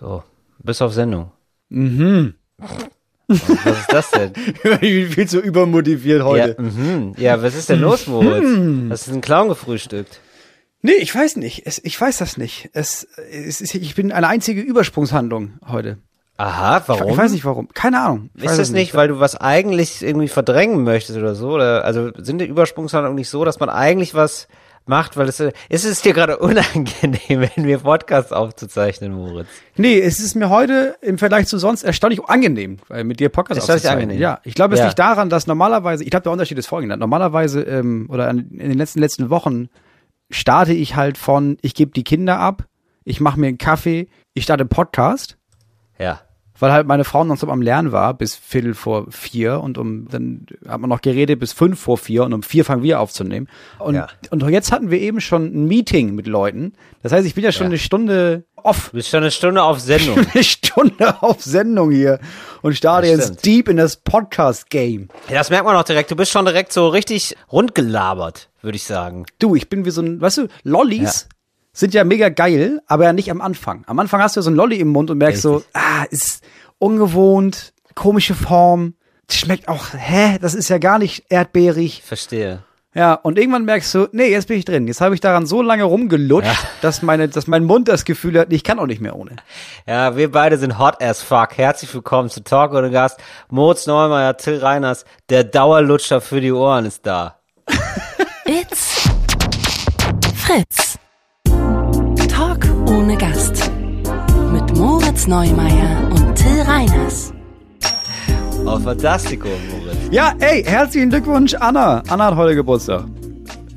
So, bis auf Sendung. Mhm. Was ist das denn? ich bin viel zu übermotiviert heute. Ja, mhm. ja, was ist denn los, Moritz? Mhm. Hast du einen Clown gefrühstückt? Nee, ich weiß nicht. Es, ich weiß das nicht. Es, es ist, ich bin eine einzige Übersprungshandlung heute. Aha, warum? Ich weiß nicht warum. Keine Ahnung. Ich Ist das es nicht, weil du was eigentlich irgendwie verdrängen möchtest oder so? Oder, also sind die Übersprungshandlungen nicht so, dass man eigentlich was macht, weil es ist es dir gerade unangenehm, wenn wir Podcasts aufzuzeichnen, Moritz? Nee, es ist mir heute im Vergleich zu sonst erstaunlich angenehm, weil mit dir Podcast Erstaunlich aufzuzeichnen. angenehm. Ja, ich glaube, es Ja. liegt daran, dass normalerweise, ich glaube, der Unterschied ist folgender. Normalerweise ähm, oder in den letzten letzten Wochen starte ich halt von, ich gebe die Kinder ab, ich mache mir einen Kaffee, ich starte einen Podcast, Ja. Weil halt meine Frau nonstop am Lernen war bis Viertel vor vier und um dann hat man noch geredet bis fünf vor vier und um vier fangen wir aufzunehmen. Und, Ja. und jetzt hatten wir eben schon ein Meeting mit Leuten. Das heißt, ich bin ja schon Ja. eine Stunde off Du bist schon eine Stunde auf Sendung. eine Stunde auf Sendung hier und starte jetzt deep in das Podcast-Game. Ja, das merkt man auch direkt. Du bist schon direkt so richtig rundgelabert, würde ich sagen. Du, ich bin wie so ein, weißt du, Lollis sind ja mega geil, aber ja nicht am Anfang. Am Anfang hast du ja so ein Lolli im Mund und merkst so, Richtig. ah, ist ungewohnt, komische Form, schmeckt auch, hä, das ist ja gar nicht erdbeerig. Verstehe. Ja, und irgendwann merkst du, nee, jetzt bin ich drin. Jetzt habe ich daran so lange rumgelutscht, Ja. dass meine, dass mein Mund das Gefühl hat, ich kann auch nicht mehr ohne. Ja, wir beide sind hot as fuck. Herzlich willkommen zu Talk ohne Gast. Moritz Neumeier, Till Reiners, der Dauerlutscher für die Ohren ist da. It's Fritz. Ohne Gast. Mit Moritz Neumeier und Till Reiners. Oh, Fantastico, Moritz. Ja, ey, herzlichen Glückwunsch, Anna. Anna hat heute Geburtstag.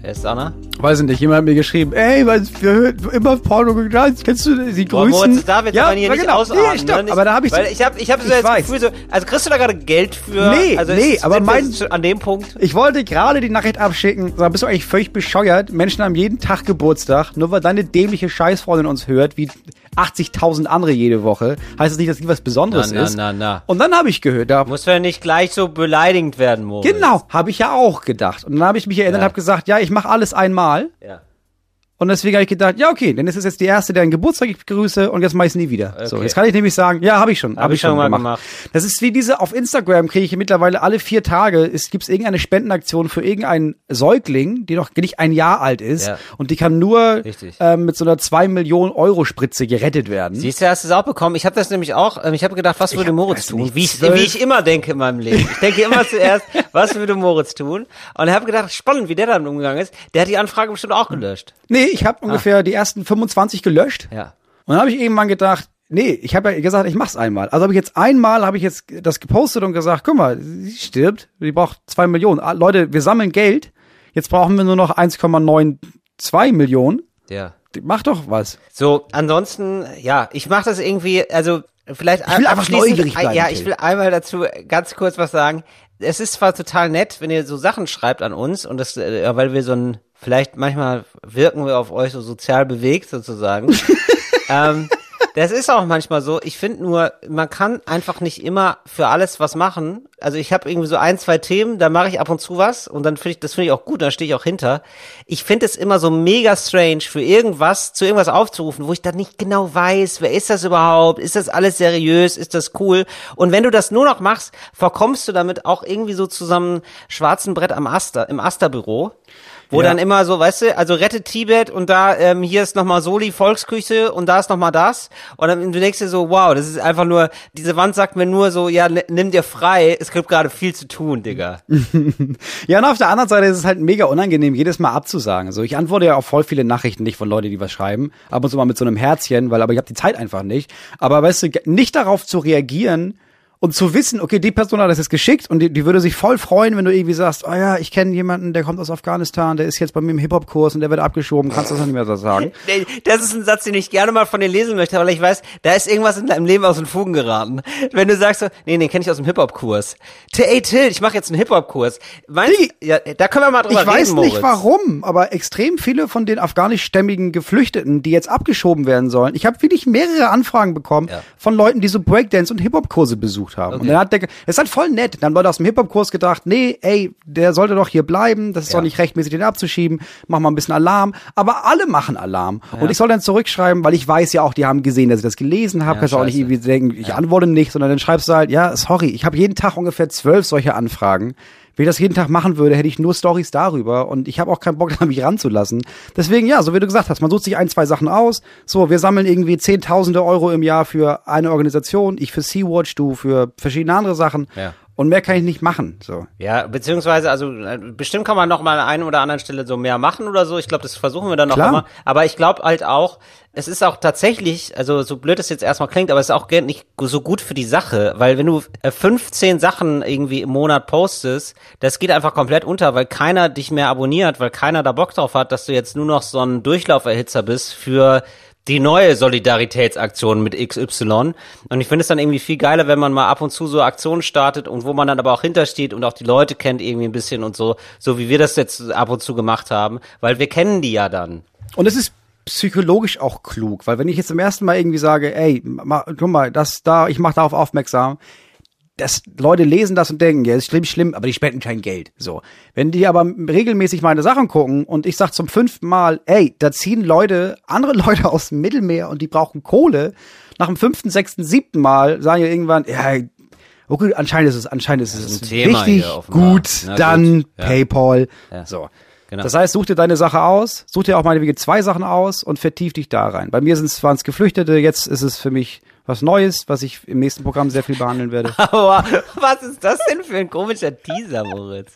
Wer ist Anna? Weiß ich nicht, jemand hat mir geschrieben, ey, was wir hören immer Porno geglaubt, kennst du sie Boah, grüßen? Moritz, da wird ja, man hier ja, nicht genau. ausatmen. Nee, stopp, ne? aber da habe ich Weil ich habe ich hab so ich das weiß. Gefühl so, also kriegst du da gerade Geld für? Nee, also nee, aber mein- an dem Punkt. ich wollte gerade die Nachricht abschicken, sag, bist du eigentlich völlig bescheuert? Menschen haben jeden Tag Geburtstag, nur weil deine dämliche Scheißfreundin uns hört, wie 80.000 andere jede Woche, heißt das nicht, dass die was Besonderes Na, na, ist. na, na. Und dann habe ich gehört, da Muss ja nicht gleich so beleidigend werden, Moritz. Genau, habe ich ja auch gedacht. Und dann habe ich mich erinnert, Ja. habe gesagt, ja, ich mache alles einmal. Ja. Und deswegen habe ich gedacht, ja, okay, denn es ist jetzt die erste, der einen Geburtstag ich grüße und jetzt mache ich nie wieder. So, Okay. jetzt kann ich nämlich sagen, ja, habe ich schon, habe ich ich schon mal gemacht. gemacht. Das ist wie diese, auf Instagram kriege ich mittlerweile alle vier Tage, es gibt irgendeine Spendenaktion für irgendeinen Säugling, die noch nicht ein Jahr alt ist Ja. und die kann nur ähm, mit so einer zwei Millionen Euro Spritze gerettet werden. Siehst du, hast du es auch bekommen? Ich habe das nämlich auch, ähm, ich habe gedacht, was würde hab, Moritz tun? Wie ich, wie ich immer denke in meinem Leben. Ich denke immer zuerst, was würde Moritz tun? Und ich habe gedacht, spannend, wie der damit umgegangen ist. Der hat die Anfrage bestimmt auch gelöscht. Nee, ich habe ungefähr die ersten 25 gelöscht. Ja. Und dann habe ich irgendwann gedacht, nee, ich habe ja gesagt, ich mach's einmal. Also habe ich jetzt einmal, habe ich jetzt das gepostet und gesagt, guck mal, sie stirbt, die braucht zwei Millionen. Ah, Leute, wir sammeln Geld, jetzt brauchen wir nur noch 1,92 Millionen. Ja. Mach doch was. So, ansonsten, ja, ich mache das irgendwie, also vielleicht Ich will einfach neugierig bleiben, Ja, ich will einmal dazu ganz kurz was sagen. Es ist zwar total nett, wenn ihr so Sachen schreibt an uns und das, äh, weil wir so ein, vielleicht manchmal wirken wir auf euch so sozial bewegt sozusagen. ähm, das ist auch manchmal so. Ich finde nur, man kann einfach nicht immer für alles was machen. Also ich habe irgendwie so ein, zwei Themen, da mache ich ab und zu was und dann finde ich, das finde ich auch gut, da stehe ich auch hinter. Ich finde es immer so mega strange, für irgendwas, zu irgendwas aufzurufen, wo ich dann nicht genau weiß, wer ist das überhaupt? Ist das alles seriös? Ist das cool? Und wenn du das nur noch machst, verkommst du damit auch irgendwie so zusammen schwarzen Brett am Aster, im Asterbüro. Wo Ja. dann immer so, weißt du, also rettet Tibet und da, ähm, hier ist nochmal Soli Volksküche und da ist nochmal das. Und dann du denkst dir so, wow, das ist einfach nur, diese Wand sagt mir nur so, ja, nimm dir frei, es gibt gerade viel zu tun, Digga. Ja, und auf der anderen Seite ist es halt mega unangenehm, jedes Mal abzusagen. Also ich antworte ja auf voll viele Nachrichten nicht von Leuten, die was schreiben. Ab und zu mal mit so einem Herzchen, weil aber ich habe die Zeit einfach nicht. Aber weißt du, nicht darauf zu reagieren und zu wissen, okay, die Person hat das jetzt geschickt und die, die würde sich voll freuen, wenn du irgendwie sagst, oh ja, ich kenne jemanden, der kommt aus Afghanistan, der ist jetzt bei mir im Hip-Hop-Kurs und der wird abgeschoben, kannst du das nicht mehr so sagen? Das ist ein Satz, den ich gerne mal von dir lesen möchte, weil ich weiß, da ist irgendwas in deinem Leben aus den Fugen geraten. Wenn du sagst so, nee, nee, kenn ich aus dem Hip-Hop-Kurs. Ey, Till, ich mache jetzt einen Hip-Hop-Kurs. Ja, da können wir mal drüber Ich weiß reden, nicht Moritz. warum, aber extrem viele von den afghanischstämmigen Geflüchteten, die jetzt abgeschoben werden sollen, ich habe wirklich mehrere Anfragen bekommen Ja. von Leuten, die so Breakdance und Hip-Hop-Kurse besucht gesucht haben. Und dann hat der, ist halt voll nett. Dann haben Leute aus dem Hip-Hop-Kurs gedacht, nee, ey, der sollte doch hier bleiben, das ist Ja. doch nicht rechtmäßig, den abzuschieben, mach mal ein bisschen Alarm. Aber alle machen Alarm. Und ich soll dann zurückschreiben, weil ich weiß ja auch, die haben gesehen, dass ich das gelesen habe. Ja, Kannst du auch nicht scheiße. irgendwie denken, ich antworte nicht, sondern dann schreibst du halt, ja, sorry, ich habe jeden Tag ungefähr zwölf solche Anfragen. Wenn ich das jeden Tag machen würde, hätte ich nur Stories darüber und ich habe auch keinen Bock, da mich ranzulassen. Deswegen, ja, so wie du gesagt hast, man sucht sich ein, zwei Sachen aus. So, wir sammeln irgendwie Zehntausende Euro im Jahr für eine Organisation, ich für Sea-Watch, du für verschiedene andere Sachen. Ja. Und mehr kann ich nicht machen. So. Ja, beziehungsweise, also äh, bestimmt kann man noch mal an einer oder anderen Stelle so mehr machen oder so. Ich glaube, das versuchen wir dann noch immer. Aber ich glaube halt auch, es ist auch tatsächlich, also so blöd es jetzt erstmal klingt, aber es ist auch nicht so gut für die Sache, weil wenn du äh, 15 Sachen irgendwie im Monat postest, das geht einfach komplett unter, weil keiner dich mehr abonniert, weil keiner da Bock drauf hat, dass du jetzt nur noch so ein Durchlauferhitzer bist für die neue Solidaritätsaktion mit XY. Und ich finde es dann irgendwie viel geiler, wenn man mal ab und zu so Aktionen startet und wo man dann aber auch hintersteht und auch die Leute kennt irgendwie ein bisschen und so, so wie wir das jetzt ab und zu gemacht haben, weil wir kennen die ja dann. Und es ist psychologisch auch klug, weil wenn ich jetzt zum ersten Mal irgendwie sage, ey, ma, guck mal, das da, ich mache darauf aufmerksam, dass Leute lesen das und denken, ja, ist schlimm, schlimm, aber die spenden kein Geld. So. Wenn die aber regelmäßig meine Sachen gucken und ich sag zum fünften Mal, ey, da ziehen Leute, andere Leute aus dem Mittelmeer und die brauchen Kohle, nach dem fünften, sechsten, siebten Mal sagen die irgendwann, ja, okay, anscheinend ist es, anscheinend ist es offenbar. gut, Na dann gut, ja. PayPal. Ja. So. Genau. Das heißt, such dir deine Sache aus, such dir auch meinetwegen zwei Sachen aus und vertief dich da rein. Bei mir sind es waren es Geflüchtete, jetzt ist es für mich was Neues, was ich im nächsten Programm sehr viel behandeln werde. Aber was ist das denn für ein komischer Teaser, Moritz?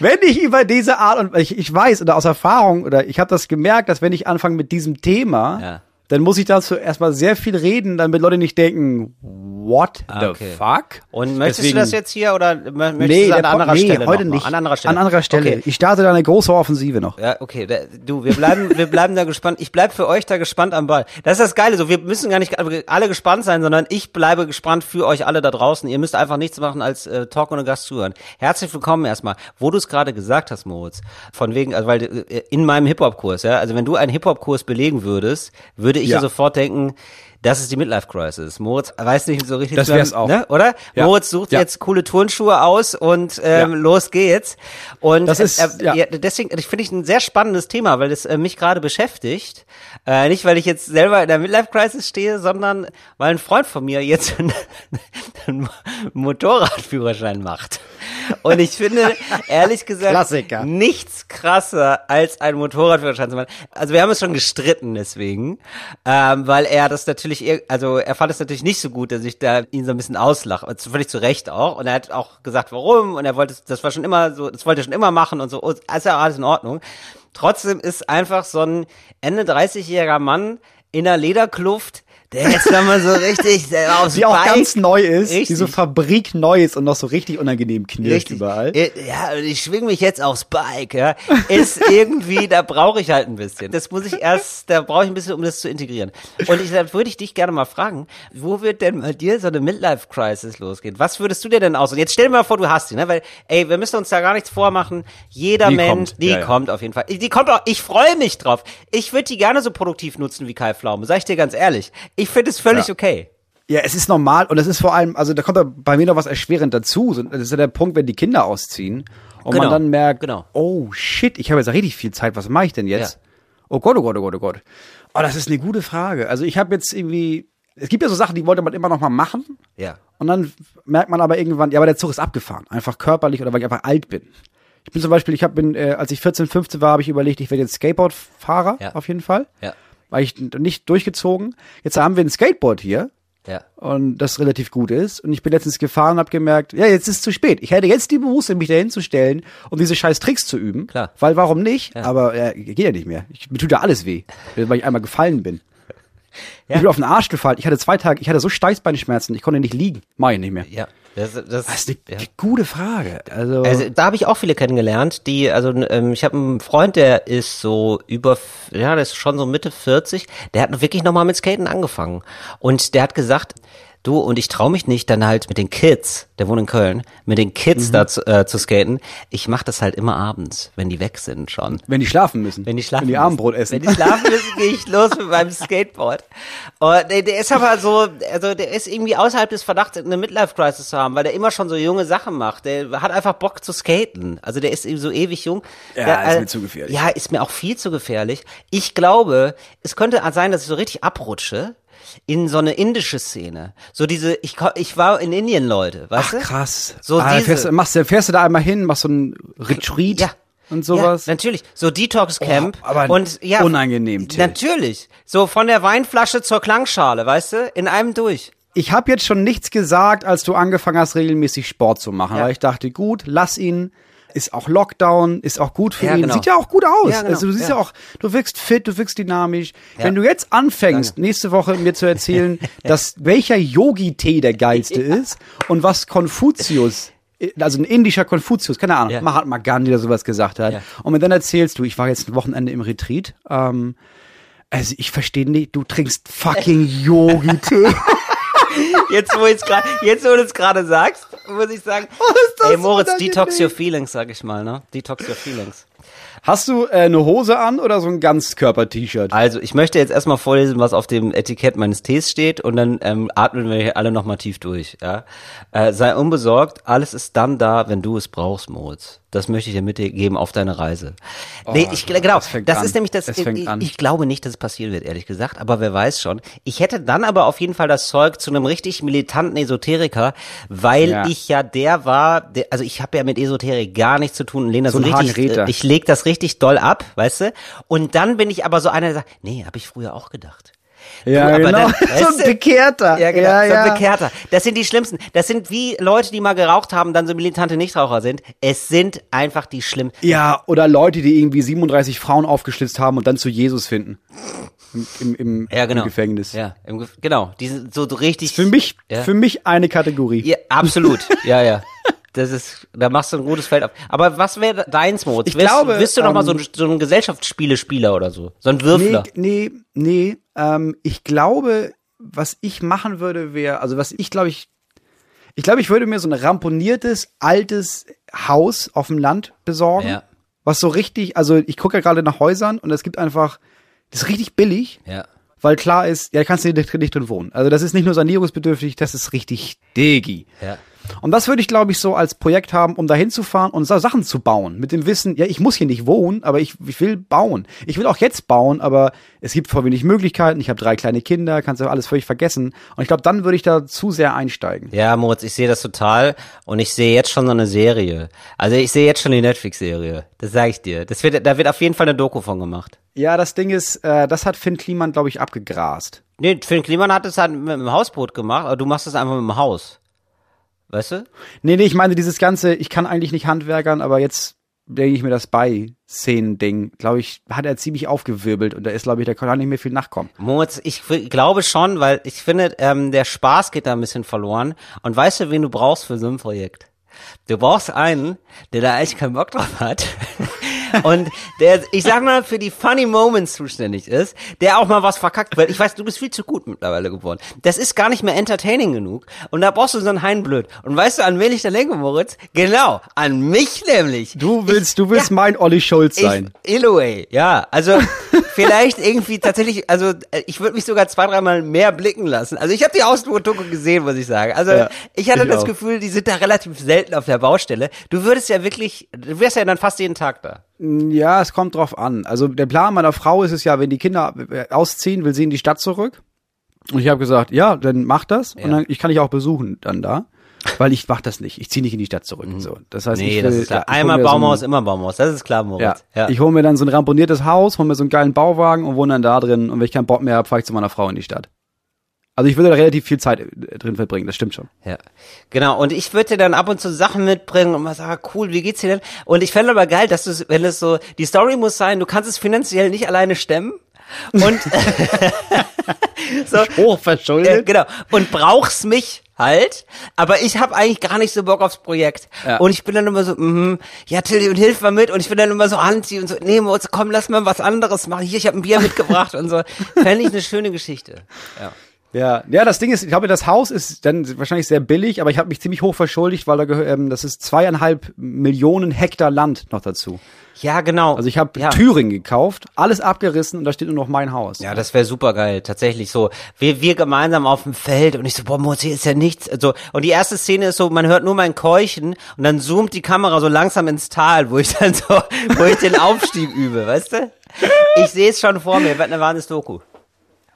wenn ich über diese Art und ich, ich weiß oder aus Erfahrung oder ich habe das gemerkt, dass wenn ich anfange mit diesem Thema, Ja. Dann muss ich dazu erstmal sehr viel reden, damit Leute nicht denken, what the Ah, okay. fuck? Und möchtest Deswegen- du das jetzt hier oder mö- möchtest Nee, du an der, anderer nee Stelle heute nicht. An anderer Stelle. An anderer Stelle. Okay. Ich starte da eine große Offensive noch. Ja, okay. Du, wir bleiben, wir bleiben da gespannt. Ich bleib für euch da gespannt am Ball. Das ist das Geile. So, wir müssen gar nicht alle gespannt sein, sondern ich bleibe gespannt für euch alle da draußen. Ihr müsst einfach nichts machen als äh, Talk ohne Gast zuhören. Herzlich willkommen erstmal. Wo du es gerade gesagt hast, Moritz, von wegen, also weil äh, in meinem Hip-Hop-Kurs, ja, also wenn du einen Hip-Hop-Kurs belegen würdest, würde ich ja. Ja. sofort denken, das ist die Midlife-Crisis. Moritz weiß nicht so richtig, Das wär's auch. Ne? oder? Ja. Moritz sucht Ja. jetzt coole Turnschuhe aus und ähm, Ja. los geht's. Und Das ist- äh, ja. ja, deswegen ich finde ich ein sehr spannendes Thema, weil es äh, mich gerade beschäftigt. Äh, nicht, weil ich jetzt selber in der Midlife Crisis stehe, sondern weil ein Freund von mir jetzt einen, einen Motorradführerschein macht. Und ich finde, ehrlich gesagt, Klassiker. nichts krasser als ein Motorradführerschein zu machen. Also wir haben uns schon gestritten deswegen, ähm, weil er das natürlich, ir- also er fand es natürlich nicht so gut, dass ich da ihn so ein bisschen auslache. Also völlig zu Recht auch. Und er hat auch gesagt, warum. Und er wollte, das war schon immer so, das wollte er schon immer machen und so. Ja alles in Ordnung. Trotzdem ist einfach so ein Ende 30-jähriger Mann in einer Lederkluft, der jetzt mal so richtig aufs Die auch Bike- ganz neu ist, die Richtig. so Fabrik neu ist und noch so richtig unangenehm knirscht Richtig. überall. Äh, Ja, und ich schwing mich jetzt aufs Bike, ja. Ist irgendwie, da brauche ich halt ein bisschen. Das muss ich erst, da brauche ich ein bisschen, um das zu integrieren. Und ich, würde ich dich gerne mal fragen, wo wird denn bei dir so eine Midlife-Crisis losgehen? Was würdest du dir denn aus? Und jetzt stell dir mal vor, du hast die, ne? Weil, ey, wir müssen uns da gar nichts vormachen. Jeder Die Mensch, kommt. die Ja, ja. kommt auf jeden Fall. Die kommt auch, ich freue mich drauf. Ich würde die gerne so produktiv nutzen wie Kai Pflaume, sag ich dir ganz ehrlich. Ich finde es völlig Ja. okay. Ja, es ist normal und es ist vor allem, also da kommt bei mir noch was erschwerend dazu. Das ist ja der Punkt, wenn die Kinder ausziehen und Genau, man dann merkt, genau. oh shit, ich habe jetzt richtig viel Zeit, was mache ich denn jetzt? Ja. Oh Gott, oh Gott, oh Gott, oh Gott. Oh, das ist eine gute Frage. Also ich habe jetzt irgendwie, es gibt ja so Sachen, die wollte man immer noch mal machen Ja. und dann merkt man aber irgendwann, ja, aber der Zug ist abgefahren, einfach körperlich oder weil ich einfach alt bin. Ich bin zum Beispiel, ich habe, äh, als ich 14, 15 war, habe ich überlegt, ich werde jetzt Skateboardfahrer Ja. auf jeden Fall, Ja. Weil ich nicht durchgezogen. Jetzt haben wir ein Skateboard hier Ja. und das relativ gut ist. Und ich bin letztens gefahren und habe gemerkt, ja, jetzt ist zu spät. Ich hätte jetzt die Muße, mich dahin zu stellen und diese scheiß Tricks zu üben. Klar. Weil warum nicht? Aber äh, geht ja nicht mehr. Ich, mir tut ja alles weh, weil ich einmal gefallen bin. Ja. Ich bin auf den Arsch gefallen. Ich hatte zwei Tage, ich hatte so Steißbeinschmerzen, ich konnte nicht liegen. Mach ich nicht mehr. Ja. Das, das, Das ist eine ja. gute Frage. Also, Also da habe ich auch viele kennengelernt, die, also ähm, ich habe einen Freund, der ist so über, ja, der ist schon so Mitte 40, der hat wirklich nochmal mit Skaten angefangen. Und der hat gesagt, Du, und ich traue mich nicht, dann halt mit den Kids, der wohnt in Köln, mit den Kids da zu, äh, zu skaten. Ich mache das halt immer abends, wenn die weg sind schon. Wenn die schlafen müssen. Wenn die schlafen Wenn die. Abendbrot essen. Wenn die schlafen müssen, gehe ich los mit meinem Skateboard. Und der, der ist aber so, also der ist irgendwie außerhalb des Verdachts, eine Midlife-Crisis zu haben, weil der immer schon so junge Sachen macht. Der hat einfach Bock zu skaten. Also der ist eben so ewig jung. Ja, der, ist äh, mir zu gefährlich. Ja, ist mir auch viel zu gefährlich. Ich glaube, es könnte sein, dass ich so richtig abrutsche in so eine indische Szene. So diese, ich, ich war in Indien, Leute, weißt Ach du? krass. So ah, diese- fährst, du- machst, fährst du da einmal hin, machst so ein Retreat Ja. und sowas. Ja, natürlich. So Detox Camp. Oh, aber und, ja, unangenehm, Till. Natürlich. So von der Weinflasche zur Klangschale, weißt du? In einem durch. ich habe jetzt schon nichts gesagt, als du angefangen hast, regelmäßig Sport zu machen. Ja. Weil ich dachte, gut, lass ihn. Ist auch Lockdown, ist auch gut für Ja, ihn. genau. Sieht ja auch gut aus. Ja, genau. Also du siehst ja. Ja. auch, du wirkst fit, du wirkst dynamisch. Wenn du jetzt anfängst, nächste Woche mir zu erzählen, dass welcher Yogi-Tee der geilste ist und was Konfuzius also ein indischer Konfuzius, keine Ahnung, Ja. Mahatma Gandhi oder sowas gesagt hat. Und mir dann erzählst du, ich war jetzt ein Wochenende im Retreat, ähm, also ich verstehe nicht, du trinkst fucking Yogi-Tee. Jetzt, wo gerade, jetzt, wo du es gerade sagst, muss ich sagen, Oh, ey Moritz, unangenehm. detox your feelings, sag ich mal, ne? Detox your feelings. Hast du äh, eine Hose an oder so ein Ganzkörper-T-Shirt? Also, ich möchte jetzt erstmal vorlesen, was auf dem Etikett meines Tees steht und dann ähm, atmen wir hier alle nochmal tief durch, ja. Äh, sei unbesorgt, alles ist dann da, wenn du es brauchst, Moritz. Das möchte ich dir mitgeben auf deine Reise. nee, ich das genau, das an. ist nämlich das, ich, ich glaube nicht, dass es passieren wird, ehrlich gesagt, aber wer weiß schon. Ich hätte dann aber auf jeden Fall das Zeug zu einem richtig militanten Esoteriker, weil Ja. ich ja der war, der, also ich habe ja mit Esoterik gar nichts zu tun und lehne das So so, ein richtig, äh, ich leg das richtig doll ab, weißt du? Und dann bin ich aber so einer, der sagt, nee, habe ich früher auch gedacht. Ja, Du, aber genau. dann- so ein? Bekehrter. Ja, genau, Ja, so ein ja. Bekehrter. Das sind die Schlimmsten. Das sind wie Leute, die mal geraucht haben, dann so militante Nichtraucher sind. Es sind einfach die Schlimmsten. Ja, oder Leute, die irgendwie 37 Frauen aufgeschlitzt haben und dann zu Jesus finden. Im, im, im, Ja, genau. im Gefängnis. Ja, im, Ge- genau. Die sind so richtig. Für mich, Ja. für mich eine Kategorie. Ja, absolut. ja, ja. Das ist, da machst du ein gutes Feld auf. Aber was wäre deins, Moritz? Ich Wirst, glaube, Bist du noch mal so ähm, ein, so ein Gesellschaftsspielespieler oder so? So ein Würfler? Nee, nee, nee. Ähm, ich glaube, was ich machen würde, wäre, also was ich glaube ich, ich glaube, ich würde mir so ein ramponiertes, altes Haus auf dem Land besorgen. Ja. Was so richtig, also ich gucke ja gerade nach Häusern und es gibt einfach, das ist richtig billig. Ja. Weil klar ist, ja, kannst du nicht, nicht drin wohnen. Also das ist nicht nur sanierungsbedürftig, das ist richtig digi. Ja. Und das würde ich, glaube ich, so als Projekt haben, um da hinzufahren und so Sachen zu bauen. Mit dem Wissen, ja, ich muss hier nicht wohnen, aber ich, ich will bauen. Ich will auch jetzt bauen, aber es gibt vor wenig Möglichkeiten. Ich habe drei kleine Kinder, kannst du alles völlig vergessen. Und ich glaube, dann würde ich da zu sehr einsteigen. Ja, Moritz, ich sehe das total und ich sehe jetzt schon so eine Serie. Also ich sehe jetzt schon die Netflix-Serie. Das sage ich dir. Das wird, da wird auf jeden Fall eine Doku von gemacht. Ja, das Ding ist, äh, das hat Finn Kliman, glaube ich, abgegrast. Nee, Finn Kliman hat es halt mit dem Hausboot gemacht, aber du machst es einfach mit dem Haus. Weißt du? Nee, nee, ich meine dieses ganze, ich kann eigentlich nicht handwerkern, aber jetzt denke ich mir das bei Szenen-Ding, glaube ich, hat er ziemlich aufgewirbelt und da ist, glaube ich, da kann nicht mehr viel nachkommen. Moritz, ich glaube schon, weil ich finde, ähm, der Spaß geht da ein bisschen verloren. Und weißt du, wen du brauchst für so ein Projekt? Du brauchst einen, der da eigentlich keinen Bock drauf hat. Und der, ich sag mal, für die Funny Moments zuständig ist, der auch mal was verkackt, weil ich weiß, du bist viel zu gut mittlerweile geworden. Das ist gar nicht mehr entertaining genug. Und da brauchst du so einen Heinblöd. Und weißt du, an wen ich da denke, Moritz? Genau, an mich nämlich. Du willst, du willst mein Olli Schulz sein. Ich, Illoway, ja. Also vielleicht irgendwie tatsächlich, also äh, ich würde mich sogar zwei, dreimal mehr blicken lassen. Also ich habe die Ausdrucke gesehen, muss ich sagen. Also Ja, ich hatte ich das auch. Gefühl, die sind da relativ selten auf der Baustelle. Du würdest ja wirklich, du wärst ja dann fast jeden Tag da. Ja, es kommt drauf an. Also der Plan meiner Frau ist es ja, wenn die Kinder äh, ausziehen, will sie in die Stadt zurück. Und ich habe gesagt, ja, dann mach das. Und dann, ich kann dich auch besuchen dann da. Weil ich mach das nicht. Ich ziehe nicht in die Stadt zurück. So. Das heißt, Nee, ich das will, ist klar. ja, Einmal mir so ein- Baumhaus, immer Baumhaus. Das ist klar, Ja, Moritz. Ja. ich hole mir dann so ein ramponiertes Haus, hol mir so einen geilen Bauwagen und wohne dann da drin. Und wenn ich keinen Bock mehr habe, fahre ich zu meiner Frau in die Stadt. Also ich würde da relativ viel Zeit äh, drin verbringen, das stimmt schon. Ja, genau. Und ich würde dir dann ab und zu Sachen mitbringen und mal sagen, cool, wie geht's dir denn? Und ich fände aber geil, dass du, wenn es so, die Story muss sein, du kannst es finanziell nicht alleine stemmen. Und so, Hochverschuldet. äh, genau. Und brauchst mich halt, aber ich habe eigentlich gar nicht so Bock aufs Projekt. Ja. Und ich bin dann immer so, mhm, ja, Tilly, und hilf mal mit. Und ich bin dann immer so anti und so, nee, Moritz, komm, lass mal was anderes machen. Hier, ich habe ein Bier mitgebracht und so. Fände ich eine schöne Geschichte. Ja. Ja, ja, das Ding ist, ich glaube, das Haus ist dann wahrscheinlich sehr billig, aber ich habe mich ziemlich hoch verschuldigt, weil da gehört, ähm, das ist zweieinhalb Millionen Hektar Land noch dazu. Ja, genau. Also ich habe ja. Thüringen gekauft, alles abgerissen und da steht nur noch mein Haus. Ja, das wäre super geil, tatsächlich so. Wir, wir gemeinsam auf dem Feld und ich so, boah, Mozi ist ja nichts. So. Und die erste Szene ist so, man hört nur mein Keuchen und dann zoomt die Kamera so langsam ins Tal, wo ich dann so, wo ich den Aufstieg übe, weißt du? Ich sehe es schon vor mir, wird eine wahres Doku.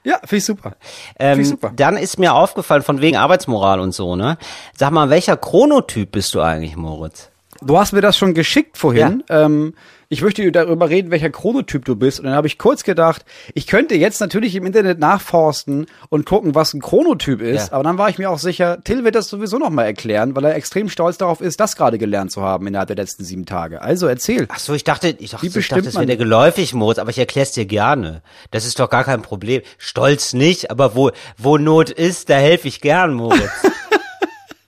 Ja, finde ich super. Ähm, Finde ich super. Dann ist mir aufgefallen, von wegen Arbeitsmoral und so, ne? Sag mal, welcher Chronotyp bist du eigentlich, Moritz? Du hast mir das schon geschickt vorhin. Ähm, ich möchte darüber reden, welcher Chronotyp du bist. Und dann habe ich kurz gedacht, ich könnte jetzt natürlich im Internet nachforsten und gucken, was ein Chronotyp ist. Ja. Aber dann war ich mir auch sicher, Till wird das sowieso noch mal erklären, weil er extrem stolz darauf ist, das gerade gelernt zu haben innerhalb der letzten sieben Tage. Also erzähl. Ach so, ich dachte, ich dachte, ich dachte das wäre der geläufig, Moritz, aber ich erklär's dir gerne. Das ist doch gar kein Problem. Stolz nicht, aber wo, wo Not ist, da helfe ich gern, Moritz.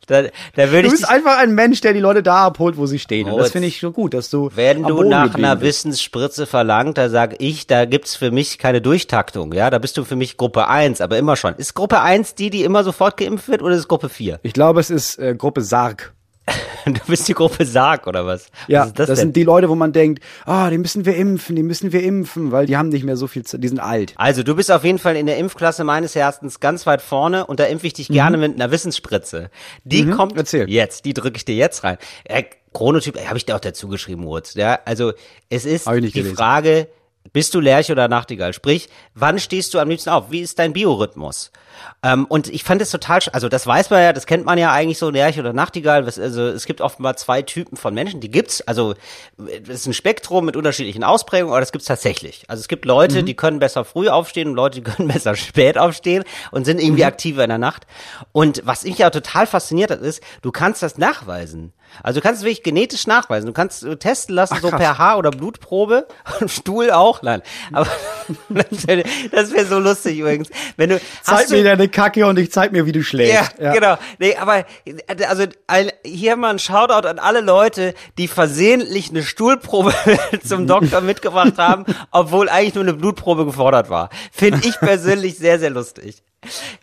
da, da würde Du bist einfach ein Mensch, der die Leute da abholt, wo sie stehen. Und das finde ich so gut, dass du wenn du nach einer bist. Wissensspritze verlangt, da sag ich, da gibt's für mich keine Durchtaktung, ja, da bist du für mich Gruppe 1, aber immer schon. Ist Gruppe 1 die, die immer sofort geimpft wird oder ist Gruppe 4? Ich glaube, es ist äh, Gruppe Sarg. Du bist die Gruppe Sarg oder was? Ja, was das, das, sind die Leute, wo man denkt, ah, die müssen wir impfen, die müssen wir impfen, weil die haben nicht mehr so viel Zeit, die sind alt. Also, du bist auf jeden Fall in der Impfklasse meines Herzens ganz weit vorne und da impfe ich dich gerne mit einer Wissensspritze. Die kommt Mhm. erzähl. jetzt, die drücke ich dir jetzt rein. Äh, Chronotyp, habe ich dir auch dazu geschrieben, Moritz. Ja, also es ist die gelesen. Frage, bist du Lerche oder Nachtigall? Sprich, wann stehst du am liebsten auf? Wie ist dein Biorhythmus? Ähm, und ich fand es total, also das weiß man ja, das kennt man ja eigentlich so, Lerche oder Nachtigall. Was, also es gibt offenbar zwei Typen von Menschen, die gibt's. Also es ist ein Spektrum mit unterschiedlichen Ausprägungen, aber das gibt's tatsächlich. Also es gibt Leute, die können besser früh aufstehen und Leute, die können besser spät aufstehen und sind irgendwie aktiver in der Nacht. Und was mich ja total fasziniert hat, ist, du kannst das nachweisen. Also du kannst es wirklich genetisch nachweisen. Du kannst äh, testen lassen, so krass. per Haar- oder Blutprobe und Stuhl auch. Nein, aber das wäre so lustig übrigens. Wenn du Zeig hast du, mir deine Kacke und ich zeig mir, wie du schläfst. ja, genau. Nee, aber also hier mal ein Shoutout an alle Leute, die versehentlich eine Stuhlprobe zum Doktor mitgebracht haben, obwohl eigentlich nur eine Blutprobe gefordert war. Finde ich persönlich sehr, sehr lustig.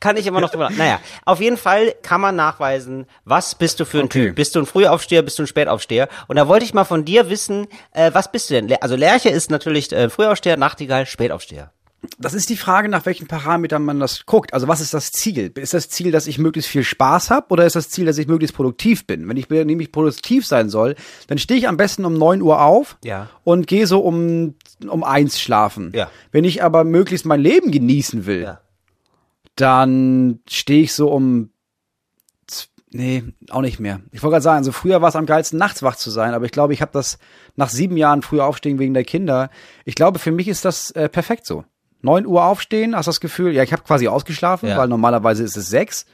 Kann ich immer noch drüber. Naja, auf jeden Fall kann man nachweisen, was bist du für ein Okay. Typ? Bist du ein Frühaufsteher, bist du ein Spätaufsteher? Und da wollte ich mal von dir wissen, äh, was bist du denn? Also Lerche ist natürlich äh, Frühaufsteher, Nachtigall, Spätaufsteher. Das ist die Frage, nach welchen Parametern man das guckt. Also was ist das Ziel? Ist das Ziel, dass ich möglichst viel Spaß habe oder ist das Ziel, dass ich möglichst produktiv bin? Wenn ich nämlich produktiv sein soll, dann stehe ich am besten um 9 Uhr auf Ja. und gehe so um, um eins schlafen. Ja. Wenn ich aber möglichst mein Leben genießen will, Ja. Dann stehe ich so um Nee, auch nicht mehr. Ich wollte gerade sagen, so früher war es am geilsten, nachts wach zu sein, aber ich glaube, ich habe das nach sieben Jahren früher aufstehen wegen der Kinder. Ich glaube, für mich ist das äh, perfekt so. 9 Uhr aufstehen, hast das Gefühl, ja, ich habe quasi ausgeschlafen, Ja. weil normalerweise ist es sechs.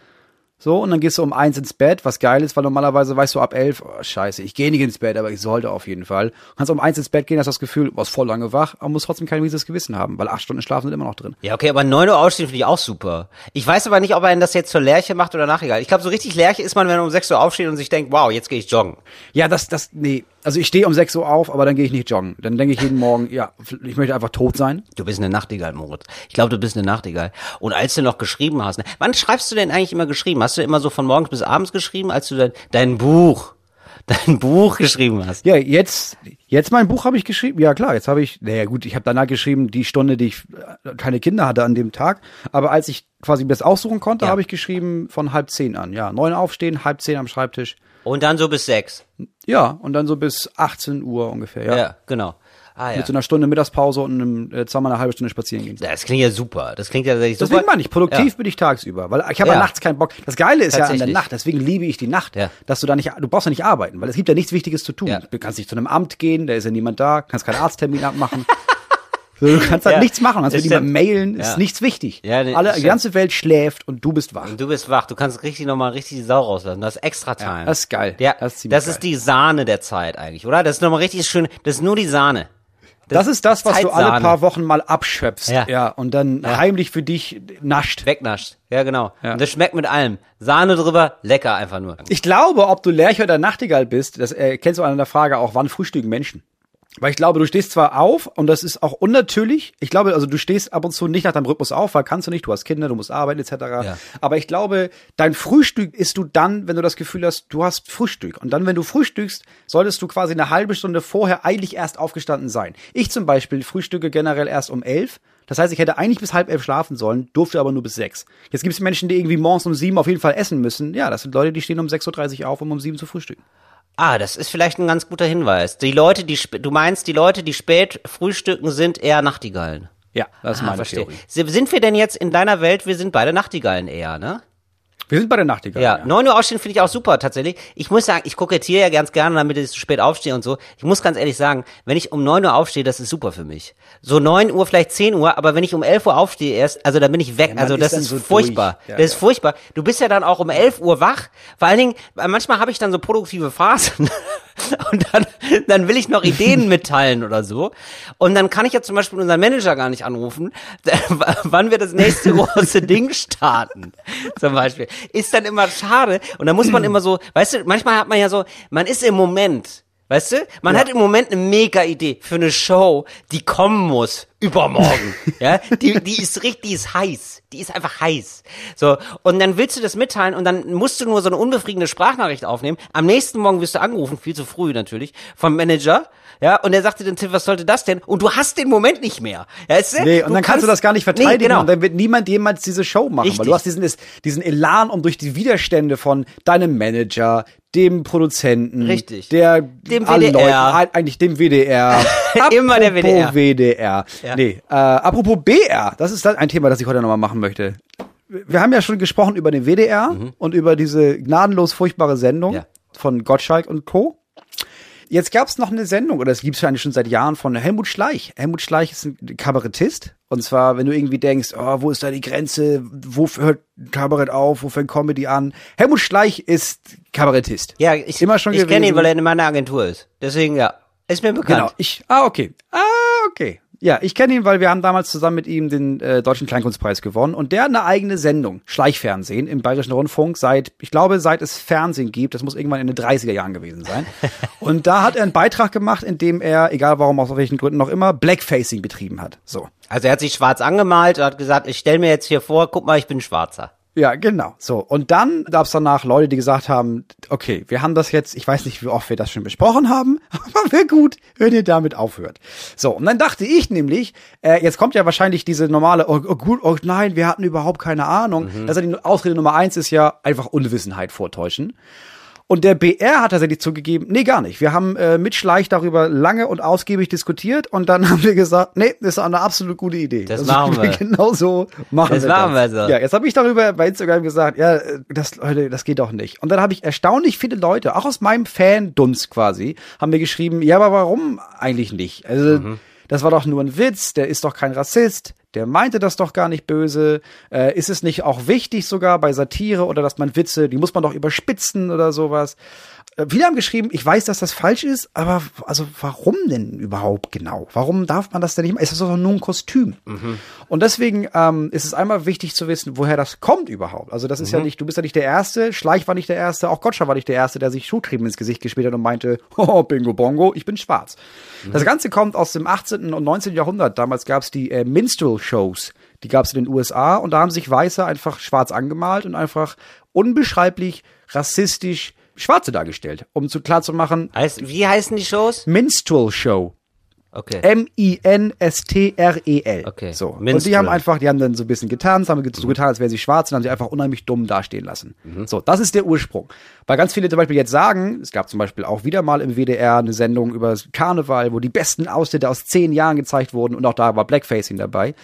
So, und dann gehst du um eins ins Bett, was geil ist, weil normalerweise weißt du ab elf, oh, scheiße, ich gehe nicht ins Bett, aber ich sollte auf jeden Fall. Kannst um eins ins Bett gehen, hast das Gefühl, du warst voll lange wach, aber musst trotzdem kein mieses Gewissen haben, weil acht Stunden Schlafen sind immer noch drin. Ja, okay, aber 9 Uhr aufstehen finde ich auch super. Ich weiß aber nicht, ob er das jetzt zur Lerche macht oder nachher. Ich glaube, so richtig Lerche ist man, wenn er um 6 Uhr aufsteht und sich denkt, wow, jetzt gehe ich joggen. Ja, das, das, nee. Also ich stehe um 6 Uhr auf, aber dann gehe ich nicht joggen. Dann denke ich jeden Morgen, ja, ich möchte einfach tot sein. Du bist eine Nachtigall, Moritz. Ich glaube, du bist eine Nachtigall. Und als du noch geschrieben hast, ne, wann schreibst du denn eigentlich immer geschrieben? Hast du immer so von morgens bis abends geschrieben, als du dein, dein Buch, dein Buch geschrieben hast? Ja, jetzt, jetzt mein Buch habe ich geschrieben. Ja klar, jetzt habe ich, naja gut, ich habe danach geschrieben, die Stunde, die ich äh, keine Kinder hatte an dem Tag. Aber als ich quasi das aussuchen konnte, Ja. habe ich geschrieben von halb zehn an. Ja, neun aufstehen, halb zehn am Schreibtisch. Und dann so bis 6. Ja, und dann so bis 18 Uhr ungefähr. Ja. Ja, genau. Ah, ja. Mit so einer Stunde Mittagspause und einem, äh, zweimal eine halbe Stunde spazieren gehen. Das klingt ja super. Das klingt ja tatsächlich super. Deswegen meine ich, produktiv Ja. bin ich tagsüber, weil ich habe ja. Ja. nachts keinen Bock. Das Geile ist ja an der. Nacht, deswegen liebe ich die Nacht, dass du da nicht, du brauchst ja nicht arbeiten, weil es gibt ja nichts Wichtiges zu tun. Du kannst nicht zu einem Amt gehen, da ist ja niemand da, kannst keinen Arzttermin abmachen. Du kannst halt Ja, nichts machen, das mit mailen, Ja. ist nichts wichtig. Ja, nee, Alle, das die ganze Welt schläft und du bist wach. Und du bist wach. Du kannst richtig nochmal richtig die Sau rauslassen. Das ist extra Time. das ist geil. Ja, Das das ist ist, ziemlich geil. die Sahne der Zeit eigentlich, oder? Das ist nochmal richtig schön. Das ist nur die Sahne. Das ist das, was du alle Zeitsahne. paar Wochen mal abschöpfst, ja, Ja. und dann heimlich für dich nascht. Wegnascht. Ja, genau. Ja. Und das schmeckt mit allem. Sahne drüber, lecker einfach nur. Ich glaube, ob du Lerche oder Nachtigall bist, das äh, kennst du an der Frage auch, wann frühstücken Menschen? Weil ich glaube, du stehst zwar auf und das ist auch unnatürlich. Ich glaube, also du stehst ab und zu nicht nach deinem Rhythmus auf, weil kannst du nicht, du hast Kinder, du musst arbeiten etc. Ja. Aber ich glaube, dein Frühstück isst du dann, wenn du das Gefühl hast, du hast Frühstück. Und dann, wenn du frühstückst, solltest du quasi eine halbe Stunde vorher eigentlich erst aufgestanden sein. Ich zum Beispiel frühstücke generell erst um elf. Das heißt, ich hätte eigentlich bis halb elf schlafen sollen, durfte aber nur bis sechs. Jetzt gibt es Menschen, die irgendwie morgens um sieben auf jeden Fall essen müssen. Ja, das sind Leute, die stehen um 6.30 Uhr auf, um um sieben zu frühstücken. Ah, das ist vielleicht ein ganz guter Hinweis. Die Leute, die du meinst, die Leute, die spät frühstücken, sind eher Nachtigallen. Ja, das ist Ah, meine verstehe. Theorie. Si- Sind wir denn jetzt in deiner Welt, wir sind beide Nachtigallen eher, ne? Wir sind bei der Nachtigall. Ja, 9 Uhr aufstehen finde ich auch super, tatsächlich. Ich muss sagen, ich kokettiere ja ganz gerne, damit ich so spät aufstehe und so. Ich muss ganz ehrlich sagen, wenn ich um 9 Uhr aufstehe, das ist super für mich. So 9 Uhr, vielleicht 10 Uhr, aber wenn ich um 11 Uhr aufstehe erst, also dann bin ich weg. man also ist das dann ist so furchtbar. Ja, das ist ja. furchtbar. Du bist ja dann auch um 11 Uhr wach. Vor allen Dingen, manchmal habe ich dann so produktive Phasen. Und dann, dann will ich noch Ideen mitteilen oder so. Und dann kann ich ja zum Beispiel unseren Manager gar nicht anrufen, wann wir das nächste große Ding starten. Zum Beispiel. Ist dann immer schade. Und da muss man immer so, weißt du, manchmal hat man ja so, man ist im Moment. Weißt du? Man hat im Moment eine mega Idee für eine Show, die kommen muss übermorgen. ja, die, die ist richtig, die ist heiß. Die ist einfach heiß. So. Und dann willst du das mitteilen und dann musst du nur so eine unbefriedigende Sprachnachricht aufnehmen. Am nächsten Morgen wirst du angerufen, viel zu früh natürlich, vom Manager. Ja, und er sagte dann, Tim, was sollte das denn? Und du hast den Moment nicht mehr. Weißt du? Nee, und dann kannst, du das gar nicht verteidigen Nee, genau. und dann wird niemand jemals diese Show machen, Richtig. weil du hast diesen, diesen Elan, um durch die Widerstände von deinem Manager, dem Produzenten, Richtig. der Dem allen WDR. Leuten, halt eigentlich dem WDR. Immer der WDR. Apropos WDR. Ja. Nee, äh, apropos BR, das ist ein Thema, das ich heute nochmal machen möchte. Wir haben ja schon gesprochen über den WDR und über diese gnadenlos furchtbare Sendung Mhm. Ja. von Gottschalk und Co. Jetzt gab es noch eine Sendung, oder es gibt es eigentlich schon seit Jahren von Helmut Schleich. Helmut Schleich ist ein Kabarettist. Und zwar, wenn du irgendwie denkst, oh, wo ist da die Grenze? Wo hört Kabarett auf? Wo fängt Comedy an? Helmut Schleich ist Kabarettist. Ja, ich, Immer schon ich kenne ihn, weil er in meiner Agentur ist. Deswegen, ja. Ist mir bekannt. Genau. Ich, ah, okay. Ah, okay. Ja, ich kenne ihn, weil wir haben damals zusammen mit ihm den äh, Deutschen Kleinkunstpreis gewonnen und der hat eine eigene Sendung, Schleichfernsehen im Bayerischen Rundfunk seit, ich glaube, seit es Fernsehen gibt, das muss irgendwann in den 30er Jahren gewesen sein. und da hat er einen Beitrag gemacht, in dem er, egal warum, aus welchen Gründen noch immer, Blackfacing betrieben hat. So. Also er hat sich schwarz angemalt und hat gesagt, ich stell mir jetzt hier vor, guck mal, ich bin Schwarzer. Ja, genau. So. Und dann gab es danach Leute, die gesagt haben, okay, wir haben das jetzt, ich weiß nicht, wie oft wir das schon besprochen haben, aber wäre gut, wenn ihr damit aufhört. So, und dann dachte ich nämlich, äh, jetzt kommt ja wahrscheinlich diese normale, oh, oh gut, oh nein, wir hatten überhaupt keine Ahnung. Ist ja die Ausrede Nummer eins ist ja einfach Unwissenheit vortäuschen. Und der BR hat tatsächlich zugegeben, nee, gar nicht. Wir haben äh, mit Schleich darüber lange und ausgiebig diskutiert und dann haben wir gesagt, nee, das ist eine absolut gute Idee. Das machen wir. Genau so machen Das wir machen das. wir so. Ja, jetzt habe ich darüber bei Instagram gesagt, ja, das, Leute, das geht doch nicht. Und dann habe ich erstaunlich viele Leute, auch aus meinem Fan-Dunst quasi, haben mir geschrieben, ja, aber warum eigentlich nicht? Also, Mhm. Das war doch nur ein Witz, der ist doch kein Rassist, der meinte das doch gar nicht böse. Äh, ist es nicht auch wichtig sogar bei Satire oder dass man Witze, die muss man doch überspitzen oder sowas? Äh, Viele haben geschrieben, ich weiß, dass das falsch ist, aber also warum denn überhaupt genau? Warum darf man das denn nicht machen? Es ist doch nur ein Kostüm. Und deswegen ähm, ist es einmal wichtig zu wissen, woher das kommt überhaupt. Also das ist ja nicht, du bist ja nicht der Erste, Schleich war nicht der Erste, auch Gottschalk war nicht der Erste, der sich Schuhtrieben ins Gesicht gespielt hat und meinte, oh, bingo bongo, ich bin schwarz. Das Ganze kommt aus dem 18. und 19. Jahrhundert. Damals gab es die äh, Minstrel-Shows. Die gab es in den USA und da haben sich Weiße einfach schwarz angemalt und einfach unbeschreiblich rassistisch Schwarze dargestellt, um zu klar zu machen, Heißt, wie heißen die Shows? Minstrel Show. Okay. M-I-N-S-T-R-E-L. Okay. So. Und die haben einfach, die haben dann so ein bisschen getanzt, haben so getan, als wären sie schwarz und haben sie einfach unheimlich dumm dastehen lassen. So, das ist der Ursprung. Weil ganz viele zum Beispiel jetzt sagen, es gab zum Beispiel auch wieder mal im WDR eine Sendung über das Karneval, wo die besten Ausschnitte aus zehn Jahren gezeigt wurden und auch da war Blackfacing dabei.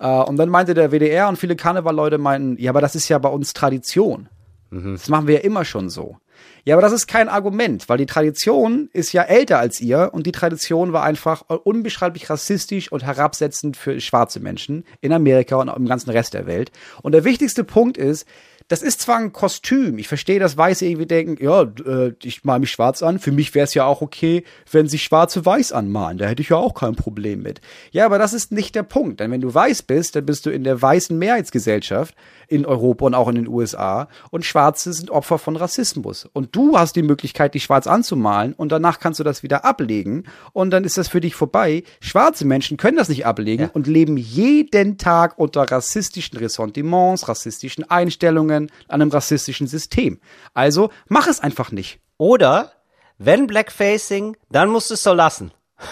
Äh, und dann meinte der WDR und viele Karnevalleute meinten, ja, aber das ist ja bei uns Tradition. Das machen wir ja immer schon so. Ja, aber das ist kein Argument, weil die Tradition ist ja älter als ihr und die Tradition war einfach unbeschreiblich rassistisch und herabsetzend für schwarze Menschen in Amerika und im ganzen Rest der Welt. Und der wichtigste Punkt ist, das ist zwar ein Kostüm. Ich verstehe, dass Weiße irgendwie denken, ja, äh, ich mal mich schwarz an. Für mich wäre es ja auch okay, wenn sich Schwarze weiß anmalen. Da hätte ich ja auch kein Problem mit. Ja, aber das ist nicht der Punkt. Denn wenn du weiß bist, dann bist du in der weißen Mehrheitsgesellschaft in Europa und auch in den USA. Und Schwarze sind Opfer von Rassismus. Und du hast die Möglichkeit, dich schwarz anzumalen und danach kannst du das wieder ablegen und dann ist das für dich vorbei. Schwarze Menschen können das nicht ablegen Ja. und leben jeden Tag unter rassistischen Ressentiments, rassistischen Einstellungen, einem rassistischen System. Also mach es einfach nicht. Oder, wenn Blackfacing, dann musst du es so lassen.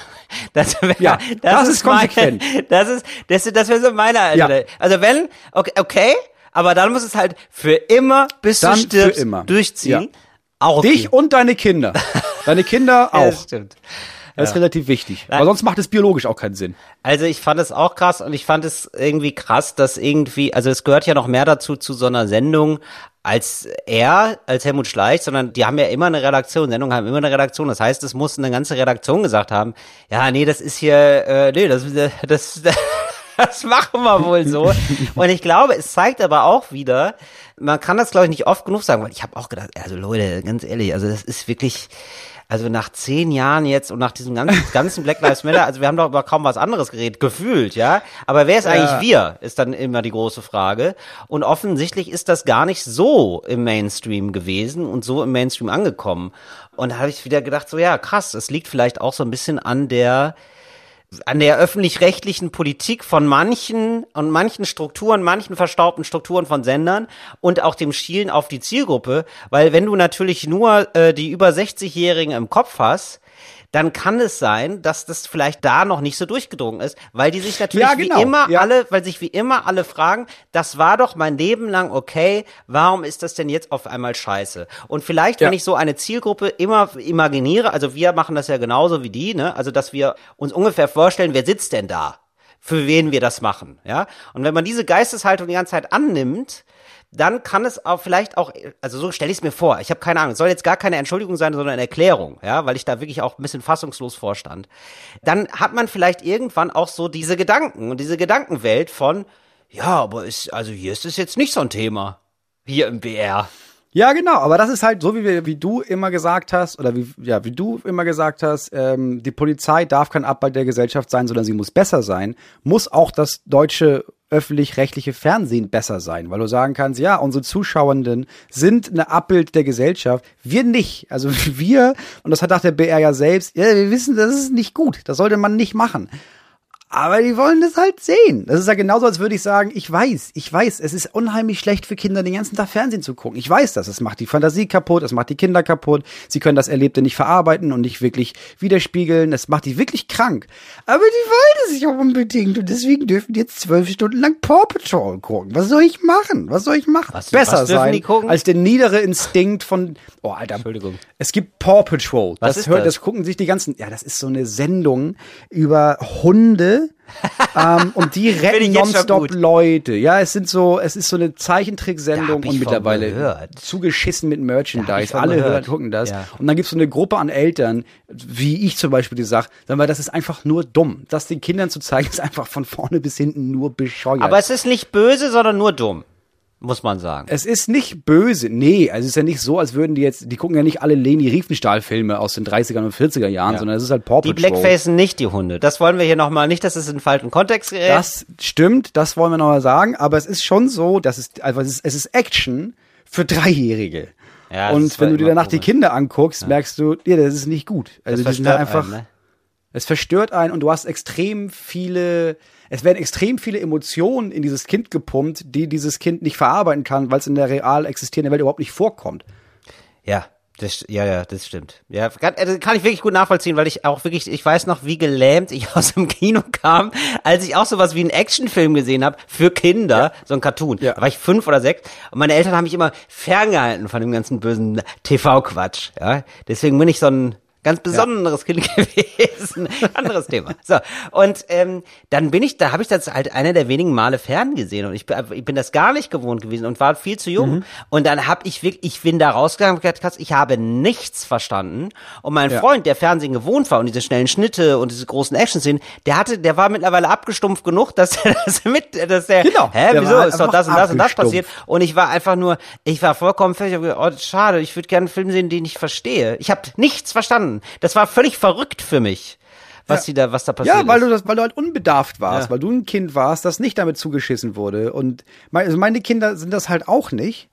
Das, wär, Ja, das ist konsequent. Meine, das ist, das, das wäre so meine also, Ja. also wenn, okay, okay, aber dann muss es halt für immer, bis Dann du für stirbst, immer. durchziehen. Ja. Auch okay. Dich und deine Kinder. Deine Kinder Ja, auch. das stimmt. Das ist relativ wichtig. Aber sonst macht es biologisch auch keinen Sinn. Also ich fand es auch krass und ich fand es irgendwie krass, dass irgendwie, also es gehört ja noch mehr dazu zu so einer Sendung als er, als Helmut Schleich, sondern die haben ja immer eine Redaktion, Sendungen haben immer eine Redaktion. Das heißt, es muss eine ganze Redaktion gesagt haben, ja, nee, das ist hier, äh, nee, das, das, das machen wir wohl so. Und ich glaube, es zeigt aber auch wieder, man kann das glaube ich nicht oft genug sagen, weil ich habe auch gedacht, also Leute, ganz ehrlich, also das ist wirklich, also nach zehn Jahren jetzt und nach diesem ganzen, ganzen Black Lives Matter, also wir haben doch über kaum was anderes geredet, gefühlt, ja. Aber wer ist eigentlich wir, ist dann immer die große Frage. Und offensichtlich ist das gar nicht so im Mainstream gewesen und so im Mainstream angekommen. Und da habe ich wieder gedacht, so ja, krass, es liegt vielleicht auch so ein bisschen an der, an der öffentlich-rechtlichen Politik von manchen und manchen Strukturen, manchen verstaubten Strukturen von Sendern und auch dem Schielen auf die Zielgruppe, weil wenn du natürlich nur äh, die über 60-Jährigen im Kopf hast, dann kann es sein, dass das vielleicht da noch nicht so durchgedrungen ist, weil die sich natürlich Ja, genau. wie immer Ja. alle, weil sich wie immer alle fragen, das war doch mein Leben lang okay, warum ist das denn jetzt auf einmal scheiße? Und vielleicht, Ja. wenn ich so eine Zielgruppe immer imaginiere, also wir machen das ja genauso wie die, ne? Also dass wir uns ungefähr vorstellen, wer sitzt denn da? Für wen wir das machen, ja? Und wenn man diese Geisteshaltung die ganze Zeit annimmt, dann kann es auch vielleicht auch, also so stelle ich es mir vor, ich habe keine Ahnung, es soll jetzt gar keine Entschuldigung sein, sondern eine Erklärung, ja, weil ich da wirklich auch ein bisschen fassungslos vorstand. Dann hat man vielleicht irgendwann auch so diese Gedanken und diese Gedankenwelt von, ja, aber ist, also hier ist es jetzt nicht so ein Thema. Hier im BR. Ja, genau, aber das ist halt so, wie, wir, wie du immer gesagt hast, oder wie, ja, wie du immer gesagt hast, ähm, die Polizei darf kein Abbild der Gesellschaft sein, sondern sie muss besser sein, muss auch das deutsche öffentlich-rechtliche Fernsehen besser sein, weil du sagen kannst, ja, unsere Zuschauenden sind eine Abbild der Gesellschaft, wir nicht. Also wir, und das hat auch der BR ja selbst, ja, wir wissen, das ist nicht gut, das sollte man nicht machen. Aber die wollen das halt sehen. Das ist ja genauso, als würde ich sagen, ich weiß, ich weiß, es ist unheimlich schlecht für Kinder, den ganzen Tag Fernsehen zu gucken. Ich weiß das. Es macht die Fantasie kaputt, es macht die Kinder kaputt. Sie können das Erlebte nicht verarbeiten und nicht wirklich widerspiegeln. Es macht die wirklich krank. Aber die wollen es auch unbedingt und deswegen dürfen die jetzt zwölf Stunden lang Paw Patrol gucken. Was soll ich machen? Was soll ich machen? Was- Besser was sein als der niedere Instinkt von, oh Alter. Entschuldigung. Es gibt Paw Patrol. Was das ist hört, das? das gucken sich die ganzen, ja, das ist so eine Sendung über Hunde. Ähm, und die retten nonstop. Leute. Ja, es sind so, es ist so eine Zeichentricksendung und mittlerweile gehört. zugeschissen mit Merchandise. Alle gehört. hören, gucken das. Ja. Und dann gibt's so eine Gruppe an Eltern, wie ich zum Beispiel, die sagt, sag mal, das ist einfach nur dumm. Das den Kindern zu zeigen, ist einfach von vorne bis hinten nur bescheuert. Aber es ist nicht böse, sondern nur dumm. Muss man sagen. Es ist nicht böse, nee, also es ist ja nicht so, als würden die jetzt, die gucken ja nicht alle Leni Riefenstahl-Filme aus den 30er und 40er Jahren, Ja. sondern es ist halt Paw Die Patrol. Blackfacen nicht die Hunde. Das wollen wir hier nochmal nicht, dass es in falschen Kontext gerät. Das stimmt, das wollen wir nochmal sagen, aber es ist schon so, dass es, also es ist, es ist Action für Dreijährige. Ja, und wenn du dir danach die komisch. Kinder anguckst, merkst du, ja, das ist nicht gut. Also Das die sind einfach, einen, ne? es verstört einen und du hast extrem viele, es werden extrem viele Emotionen in dieses Kind gepumpt, die dieses Kind nicht verarbeiten kann, weil es in der real existierenden Welt überhaupt nicht vorkommt. Ja, das, ja, ja, das stimmt. Ja, kann, äh, kann ich wirklich gut nachvollziehen, weil ich auch wirklich, ich weiß noch, wie gelähmt ich aus dem Kino kam, als ich auch sowas wie einen Actionfilm gesehen habe für Kinder, so ein Cartoon. Ja. Da war ich fünf oder sechs und meine Eltern haben mich immer ferngehalten von dem ganzen bösen TV-Quatsch. Ja, deswegen bin ich so ein ganz besonderes Kind gewesen. Anderes Thema. So und ähm, dann bin ich, da habe ich das halt einer der wenigen Male fern gesehen und ich, bin- ich bin das gar nicht gewohnt gewesen und war viel zu jung. Mhm. Und dann habe ich wirklich, ich bin da rausgegangen und gesagt, ich habe nichts verstanden. Und mein Ja. Freund, der Fernsehen gewohnt war und diese schnellen Schnitte und diese großen Action-Szenen, der hatte, der war mittlerweile abgestumpft genug, dass er das mit, dass der, Genau, hä, der wieso ist doch das und das und das passiert? Und ich war einfach nur, ich war vollkommen fertig. Ich hab gedacht, oh, schade, ich würde gerne einen Film sehen, den ich verstehe. Ich habe nichts verstanden. Das war völlig verrückt für mich. was die da, was da passiert Ja, weil ist. du das, weil du halt unbedarft warst, Ja. weil du ein Kind warst, das nicht damit zugeschissen wurde. Und mein, also meine Kinder sind das halt auch nicht.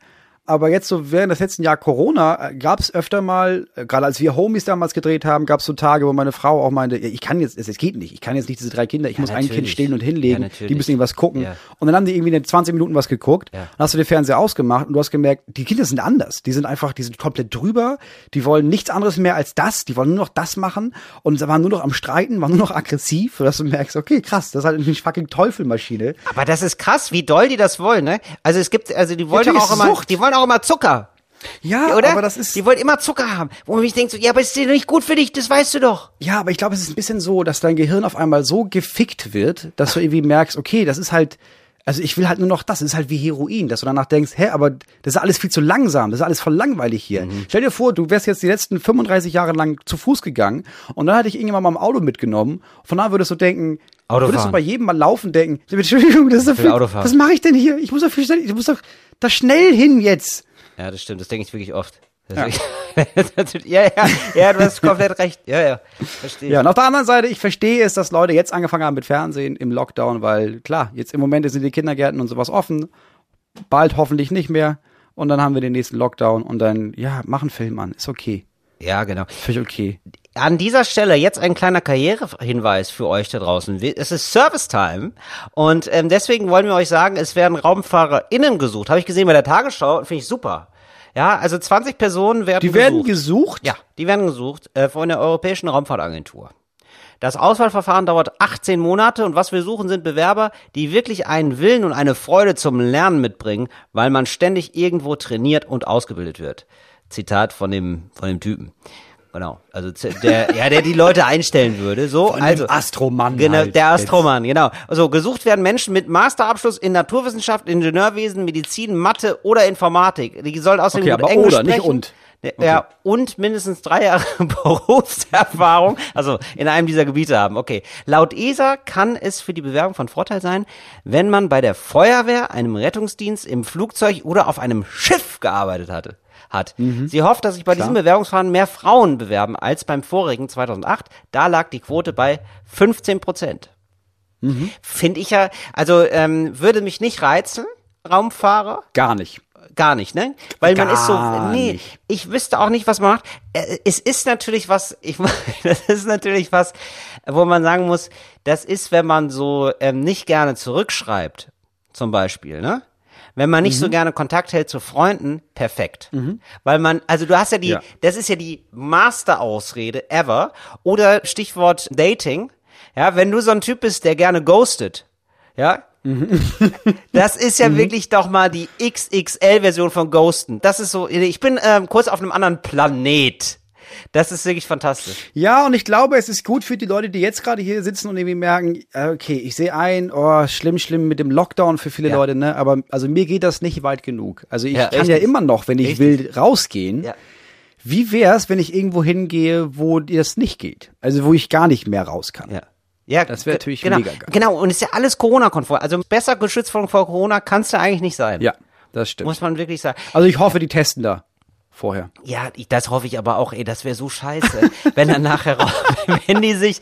Aber jetzt so während des letzten Jahr Corona gab es öfter mal, äh, gerade als wir Homies damals gedreht haben, gab es so Tage, wo meine Frau auch meinte, ja, ich kann jetzt, es geht nicht, ich kann jetzt nicht diese drei Kinder, ich muss ein Kind natürlich. stillen und Ja, hinlegen, natürlich. die müssen irgendwas gucken. Ja. Und dann haben die irgendwie in 20 Minuten was geguckt, Ja. dann hast du den Fernseher ausgemacht und du hast gemerkt, die Kinder sind anders. Die sind einfach, die sind komplett drüber, die wollen nichts anderes mehr als das, die wollen nur noch das machen und waren nur noch am Streiten, waren nur noch aggressiv, sodass du merkst, okay, krass, das ist halt eine fucking Teufelmaschine. Aber das ist krass, wie doll die das wollen, ne? Also es gibt, also die wollen doch Natürlich auch immer, die wollen auch immer Zucker. Ja, oder? aber das ist, die wollen immer Zucker haben. Wo man mich denkt so, ja, aber ist dir nicht gut für dich, das weißt du doch. ja, aber ich glaube, es ist ein bisschen so, dass dein Gehirn auf einmal so gefickt wird, dass du irgendwie merkst, okay, das ist halt, also ich will halt nur noch das, das ist halt wie Heroin, dass du danach denkst, hä, aber das ist alles viel zu langsam, das ist alles voll langweilig hier. Mhm. Stell dir vor, du wärst jetzt die letzten 35 Jahre lang zu Fuß gegangen und dann hätte ich irgendjemand mal im Auto mitgenommen. Von da würdest du denken, Autofahren. würdest du bei jedem mal laufen denken, Entschuldigung, das ist so viel, was mache ich denn hier? Ich muss doch viel schnell, ich muss doch da schnell hin jetzt. Ja, das stimmt, das denke ich wirklich oft. Wirklich- ja, ja, ja, du hast komplett recht. Ja, ja, verstehe. Ja, und auf der anderen Seite, ich verstehe es, dass Leute jetzt angefangen haben mit Fernsehen im Lockdown, weil klar, jetzt im Moment sind die Kindergärten und sowas offen, bald hoffentlich nicht mehr. Und dann haben wir den nächsten Lockdown und dann, ja, mach einen Film an, ist okay. Ja, genau. Völlig okay. An dieser Stelle jetzt ein kleiner Karrierehinweis für euch da draußen. Es ist Service Time und ähm, deswegen wollen wir euch sagen, es werden RaumfahrerInnen gesucht. Habe ich gesehen bei der Tagesschau, finde ich super. Ja, also 20 Personen werden Die werden gesucht. gesucht? Ja, die werden gesucht äh, von der Europäischen Raumfahrtagentur. Das Auswahlverfahren dauert 18 Monate und was wir suchen sind Bewerber, die wirklich einen Willen und eine Freude zum Lernen mitbringen, weil man ständig irgendwo trainiert und ausgebildet wird. Zitat von dem von dem Typen. Genau, also der ja, der die Leute einstellen würde, so Von also Astromann Genau, halt der jetzt. Astromann, genau. Also gesucht werden Menschen mit Masterabschluss in Naturwissenschaft, Ingenieurwesen, Medizin, Mathe oder Informatik. Die sollen außerdem Okay, gut aber Englisch oder, nicht sprechen. und. Ja, und mindestens drei Jahre Berufserfahrung, also in einem dieser Gebiete haben. Okay. Laut ESA kann es für die Bewerbung von Vorteil sein, wenn man bei der Feuerwehr, einem Rettungsdienst, im Flugzeug oder auf einem Schiff gearbeitet hatte. Hat. Sie hofft, dass sich bei diesem Bewerbungsverfahren mehr Frauen bewerben als beim vorigen 2008. Da lag die Quote bei 15 Prozent. Finde ich ja, also ähm, würde mich nicht reizen, Raumfahrer. Gar nicht. Gar nicht, ne? Weil man ist so, Gar nee, nicht. ich wüsste auch nicht, was man macht. Äh, Es ist natürlich was, ich das ist natürlich was, wo man sagen muss, das ist, wenn man so ähm, nicht gerne zurückschreibt, zum Beispiel, ne? Wenn man nicht Mhm. so gerne Kontakt hält zu Freunden, perfekt. Weil man, also du hast ja die, Ja. das ist ja die Master-Ausrede ever. Oder Stichwort Dating. Ja, wenn du so ein Typ bist, der gerne ghostet, ja, das ist ja wirklich doch mal die XXL-Version von Ghosten. Das ist so, ich bin ähm, kurz auf einem anderen Planet. Das ist wirklich fantastisch. Ja, und ich glaube, es ist gut für die Leute, die jetzt gerade hier sitzen und irgendwie merken, äh, okay, ich sehe ein, oh, schlimm, schlimm mit dem Lockdown für viele Ja. Leute, ne? Aber also mir geht das nicht weit genug. Also ich Ja, kann richtig. ja immer noch, wenn ich will, rausgehen. Ja. Wie wär's, wenn ich irgendwo hingehe, wo das nicht geht? Also wo ich gar nicht mehr raus kann. Ja. Ja, Das wäre natürlich genau, mega geil. Genau, und ist ja alles Corona-konform. Also besser geschützt vor Corona kannst du eigentlich nicht sein. Ja, das stimmt. Muss man wirklich sagen. Also ich hoffe, die testen da vorher. Ja, das hoffe ich aber auch, ey, das wäre so scheiße, wenn dann nachher, wenn die sich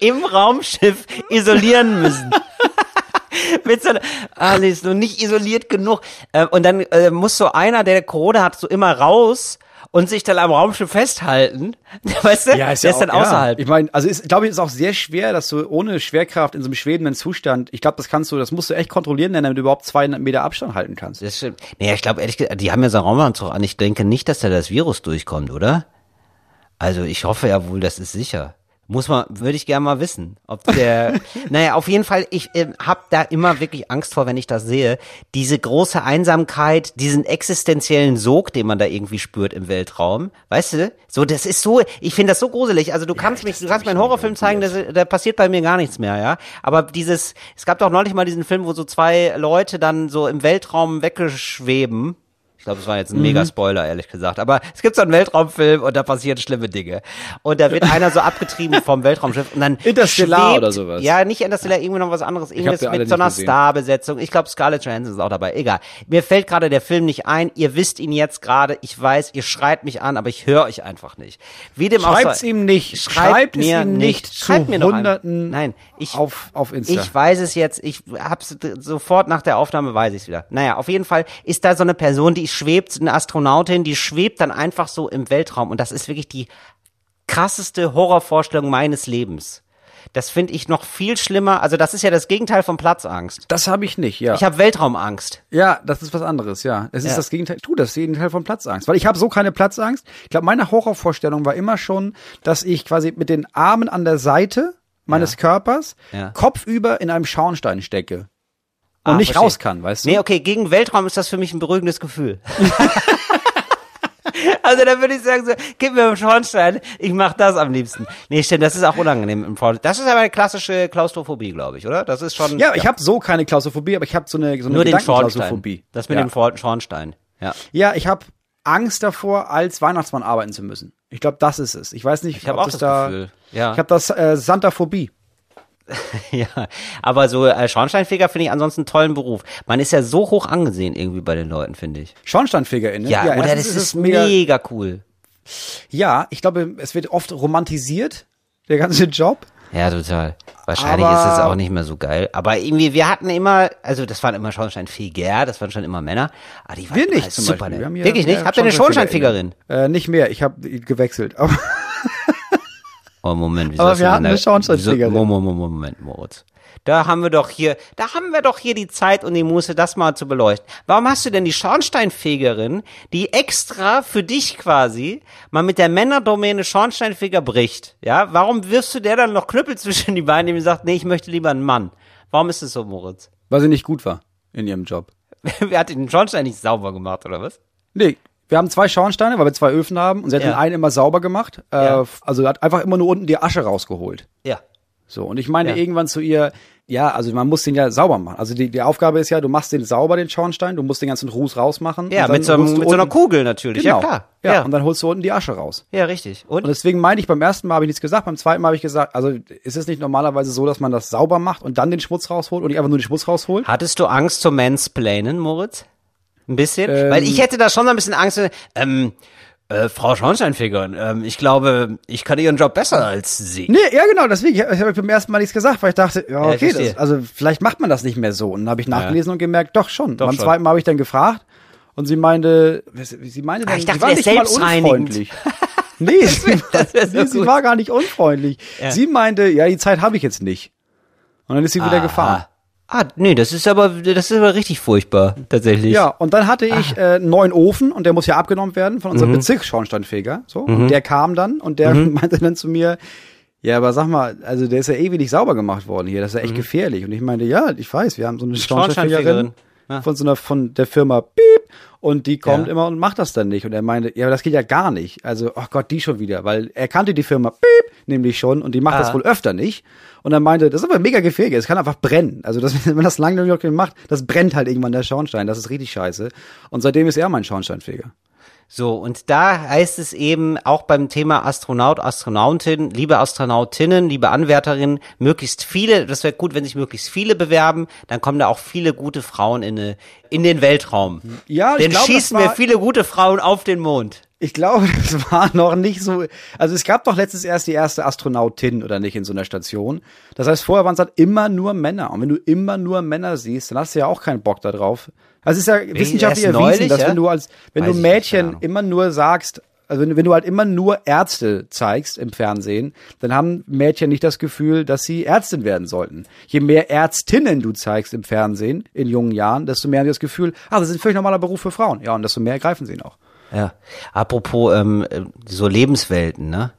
im Raumschiff isolieren müssen. Mit so einer, ah, noch nicht isoliert genug. Äh, und dann äh, muss so einer, der Corona hat, so immer raus und sich dann am Raumschiff festhalten. Weißt du? der ist dann außerhalb. Ich meine, also ist, glaube ich, ist auch sehr schwer, dass du ohne Schwerkraft in so einem schwebenden Zustand, ich glaube, das kannst du, das musst du echt kontrollieren, damit du überhaupt 200 Meter Abstand halten kannst. Das stimmt. Nee, ich glaube ehrlich gesagt, die haben ja so einen Raumanzug an. Ich denke nicht, dass da das Virus durchkommt, oder? Also ich hoffe ja wohl, das ist sicher. Muss man, würde ich gerne mal wissen, ob der, naja, auf jeden Fall, ich äh, habe da immer wirklich Angst vor, wenn ich das sehe. Diese große Einsamkeit, diesen existenziellen Sog, den man da irgendwie spürt im Weltraum. Weißt du? So, das ist so, ich finde das so gruselig. Also du kannst mich, du kannst mir einen Horrorfilm zeigen, das, da passiert bei mir gar nichts mehr, ja. Aber dieses, es gab doch neulich mal diesen Film, wo so zwei Leute dann so im Weltraum weggeschweben. Ich glaube, es war jetzt ein mega Spoiler, ehrlich gesagt. Aber es gibt so einen Weltraumfilm und da passieren schlimme Dinge. Und da wird einer so abgetrieben vom Weltraumschiff und dann Interstellar schwebt, oder sowas. Ja, nicht Interstellar, irgendwie noch was anderes. Irgendwas mit so einer. Starbesetzung. Ich glaube, Scarlett Johansson ist auch dabei. Egal. Mir fällt gerade der Film nicht ein. Ihr wisst ihn jetzt gerade. Ich weiß, ihr schreit mich an, aber ich höre euch einfach nicht. Wie dem auch Schreibt's sei- ihm nicht. Schreibt Schreibt es mir ihm nicht. nicht Schreibt zu mir ein- Hunderten Nein, ich auf, auf Insta. ich weiß es jetzt, ich hab's sofort nach der Aufnahme weiß ich wieder. Naja, auf jeden Fall ist da so eine Person, die schwebt, eine Astronautin, die schwebt dann einfach so im Weltraum und das ist wirklich die krasseste Horrorvorstellung meines Lebens. Das finde ich noch viel schlimmer. Also das ist ja das Gegenteil von Platzangst. das habe ich nicht, ja. Ich habe Weltraumangst. Ja, das ist was anderes, ja. Es ist Ja. das Gegenteil. Du, das ist das Gegenteil von Platzangst. Weil ich habe so keine Platzangst. Ich glaube, meine Horrorvorstellung war immer schon, dass ich quasi mit den Armen an der Seite meines Körpers Ja. kopfüber in einem Schornstein stecke. Und Ah, nicht verstehe. raus kann, weißt du? Nee, okay, gegen Weltraum ist das für mich ein beruhigendes Gefühl. also da würde ich sagen, so, gib mir einen Schornstein, ich mach das am liebsten. Nee, stimmt, das ist auch unangenehm im Vor Das ist aber eine klassische Klaustrophobie, glaube ich, oder? Das ist schon Ja, ich habe so keine Klaustrophobie, aber ich habe so eine, so eine nur den Schornstein. Das mit ja. dem Schornstein. Ja. Ja, ich habe Angst davor, als Weihnachtsmann arbeiten zu müssen. Ich glaube, das ist es. Ich weiß nicht, Ich habe ob auch das das da. Gefühl. Ja. Ich habe das äh, Santaphobie. ja. Aber so äh, Schornsteinfeger finde ich ansonsten einen tollen Beruf. Man ist ja so hoch angesehen irgendwie bei den Leuten, finde ich. SchornsteinfegerInnen. Ja, oder erstens das es ist mega cool. Ja, ich glaube, es wird oft romantisiert, der ganze Job. Ja, total. Wahrscheinlich Aber- ist es auch nicht mehr so geil. Aber irgendwie, wir hatten immer, also das waren immer Schornsteinfeger, das waren schon immer Männer. Aber die waren Wir nicht zum super Beispiel. nett. Wir Wirklich nicht? Habt ihr eine. Schornsteinfegerin? Äh, nicht mehr, ich habe gewechselt. Aber Oh, Moment. Wieso Aber wir hatten eine da- Schornsteinfegerin. wieso- Moment, Moment, Moment, Moritz. Da haben wir doch hier, da haben wir doch hier die Zeit und die Muße, das mal zu beleuchten. Warum hast du denn die Schornsteinfegerin, die extra für dich quasi mal mit der Männerdomäne Schornsteinfeger bricht? Ja, warum wirfst du der dann noch Knüppel zwischen die Beine, die sagt, nee, ich möchte lieber einen Mann? Warum ist es so, Moritz? weil sie nicht gut war in ihrem Job. Wer hat den Schornstein nicht sauber gemacht, oder was? Nee, wir haben zwei Schornsteine, weil wir zwei Öfen haben und sie hat Ja. den einen immer sauber gemacht. Äh, Ja. Also hat einfach immer nur unten die Asche rausgeholt. Ja. So, und ich meine Ja. irgendwann zu ihr, ja, also man muss den ja sauber machen. Also die, die Aufgabe ist ja, du machst den sauber, den Schornstein, du musst den ganzen Ruß rausmachen. Ja, mit so, einem, mit so einer Kugel natürlich, Genau. ja klar. Ja, Ja, und dann holst du unten die Asche raus. ja richtig. Und? Und deswegen meine ich, beim ersten Mal habe ich nichts gesagt, beim zweiten Mal habe ich gesagt, also ist es nicht normalerweise so, dass man das sauber macht und dann den Schmutz rausholt und nicht einfach nur den Schmutz rausholt? Hattest du Angst zum Mansplainen, Moritz? Ein bisschen? Ähm. Weil ich hätte da schon so ein bisschen Angst. Ähm, äh, Frau Schornsteinfeger, ähm, ich glaube, ich kann ihren Job besser als sie. Nee, ja genau, deswegen, ich, ich habe beim ersten Mal nichts gesagt, weil ich dachte, ja, Ja, okay, verstehe. das, also vielleicht macht man das nicht mehr so. Und dann habe ich nachgelesen und gemerkt, doch schon. Doch beim schon. zweiten Mal habe ich dann gefragt und sie meinte, sie meinte dann, Ah, ich dachte, sie war nicht mal unfreundlich. Nee, sie, das wär so nee sie war gar nicht unfreundlich. Ja. Sie meinte, ja, die Zeit habe ich jetzt nicht. Und dann ist sie wieder gefahren. Ah, nee, das ist aber, das ist aber richtig furchtbar, tatsächlich. Ja, und dann hatte ich Ah. äh, einen neuen Ofen und der muss ja abgenommen werden von Mhm. unserem Bezirksschornsteinfeger. So, und der kam dann und der Mhm. meinte dann zu mir, ja, aber sag mal, also der ist ja ewig nicht sauber gemacht worden hier, das ist ja echt gefährlich. Und ich meinte, ja, ich weiß, wir haben so eine Schornsteinfegerin Mhm. Ja. von so einer von der Firma Piep und die kommt Ja. immer und macht das dann nicht. Und er meinte, ja, aber das geht ja gar nicht. Also, ach Gott, die schon wieder, weil er kannte die Firma Piep nämlich schon und die macht das Ah. wohl öfter nicht. Und er meinte, das ist aber mega gefährlich, es kann einfach brennen. Also, das, wenn man das lange genug macht, das brennt halt irgendwann der Schornstein. Das ist richtig scheiße. Und seitdem ist er mein Schornsteinfeger. So, und da heißt es eben auch beim Thema Astronaut, Astronautin, liebe Astronautinnen, liebe Anwärterinnen, möglichst viele, das wäre gut, wenn sich möglichst viele bewerben, dann kommen da auch viele gute Frauen in, eine, in den Weltraum. Ja, ich Dann glaube, das schießen wir viele gute Frauen auf den Mond. Ich glaube, das war noch nicht so. Also es gab doch letztens erst die erste Astronautin oder nicht in so einer Station. Das heißt, vorher waren es halt immer nur Männer. Und wenn du immer nur Männer siehst, dann hast du ja auch keinen Bock da drauf. Also es ist ja wissenschaftlich erwiesen, neulich, dass ja? wenn du als wenn Weiß du nicht, Mädchen Ahnung. immer nur sagst, also wenn, du- wenn du halt immer nur Ärzte zeigst im Fernsehen, dann haben Mädchen nicht das Gefühl, dass sie Ärztin werden sollten. Je mehr Ärztinnen du zeigst im Fernsehen in jungen Jahren, desto mehr haben sie das Gefühl, ah, das ist ein völlig normaler Beruf für Frauen. Ja, und desto mehr ergreifen sie ihn auch. Ja. Apropos ähm, äh, so Lebenswelten, ne?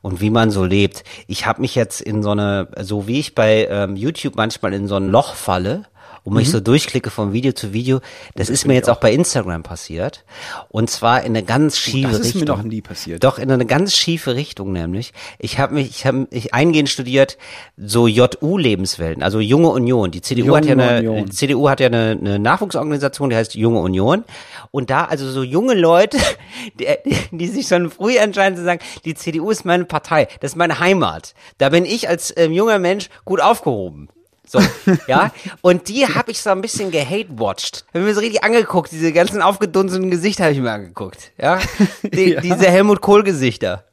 Und wie man so lebt. Ich habe mich jetzt in so eine, so wie ich bei ähm, YouTube manchmal in so ein Loch falle und mich so durchklicke von Video zu Video. Das, ist mir jetzt auch. bei Instagram passiert. Und zwar in eine ganz schiefe das ist Richtung. mir noch nie passiert. Doch in eine ganz schiefe Richtung nämlich. Ich habe mich, ich habe ich eingehend studiert so JU-Lebenswelten, also Junge Union. Die CDU hat ja Junge eine, Union. die CDU hat ja eine, eine Nachwuchsorganisation, die heißt Junge Union. Und da also so junge Leute, die, die sich schon früh entscheiden zu sagen, die CDU ist meine Partei, das ist meine Heimat. Da bin ich als ähm, junger Mensch gut aufgehoben. So, ja. Und die habe ich so ein bisschen gehate-watched. Habe mir so richtig angeguckt, diese ganzen aufgedunsenen Gesichter habe ich mir angeguckt. Ja. Die, Diese Helmut Kohl-Gesichter.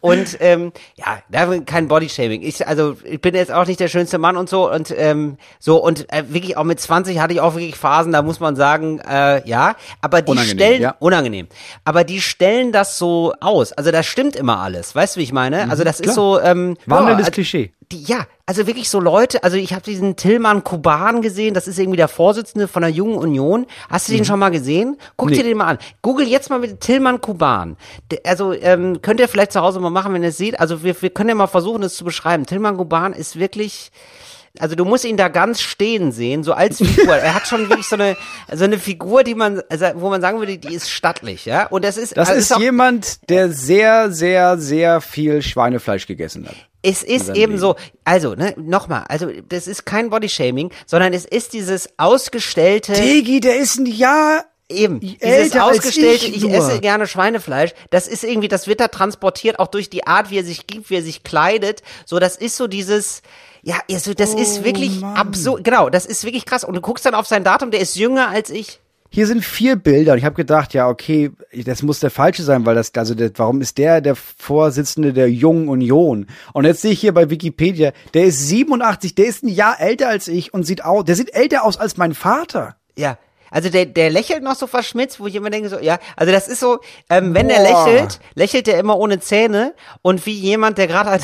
Und ähm, ja, da kein Bodyshaming. Ich, also ich bin jetzt auch nicht der schönste Mann und so und ähm, so und äh, wirklich auch mit 20 hatte ich auch wirklich Phasen, da muss man sagen, äh, ja, aber die Unangenehm, stellen ja. unangenehm. Aber die stellen das so aus. Also das stimmt immer alles. Weißt du, wie ich meine? Also das ist Mhm, klar. so ähm, Wandelndes ja, Klischee. Die, ja, also wirklich so Leute, also ich habe diesen Tillmann Kuban gesehen, das ist irgendwie der Vorsitzende von der Jungen Union. Hast du den schon mal gesehen? Guck Nee. dir den mal an. Google jetzt mal mit Tillmann Kuban. Also ähm, könnt ihr vielleicht zu Hause mal machen, wenn ihr es seht. Also wir, wir können ja mal versuchen, das zu beschreiben. Tillmann Kuban ist wirklich also du musst ihn da ganz stehen sehen, so als Figur. er hat schon wirklich so eine so eine Figur, die man also wo man sagen würde, die ist stattlich, ja? Und das ist Das also ist auch, jemand, der sehr, sehr, sehr viel Schweinefleisch gegessen hat. Es ist eben so, also, ne, nochmal, also das ist kein Bodyshaming, sondern es ist dieses ausgestellte, Digi, der ist ein Jahr eben, dieses ausgestellte, ich ich, esse gerne Schweinefleisch, das ist irgendwie, das wird da transportiert, auch durch die Art, wie er sich gibt, wie er sich kleidet, so, das ist so dieses, ja, also das ist Oh, wirklich Mann. absurd, genau, das ist wirklich krass und du guckst dann auf sein Datum, der ist jünger als ich. Hier sind vier Bilder und ich habe gedacht, ja, okay, das muss der falsche sein, weil das, also der, warum ist der der Vorsitzende der Jungen Union? Und jetzt sehe ich hier bei Wikipedia, der ist 87, der ist ein Jahr älter als ich und sieht aus, der sieht älter aus als mein Vater. Ja. Also der, der lächelt noch so verschmitzt, wo ich immer denke so, ja, also das ist so, ähm, wenn er Boah. lächelt, lächelt er immer ohne Zähne und wie jemand, der gerade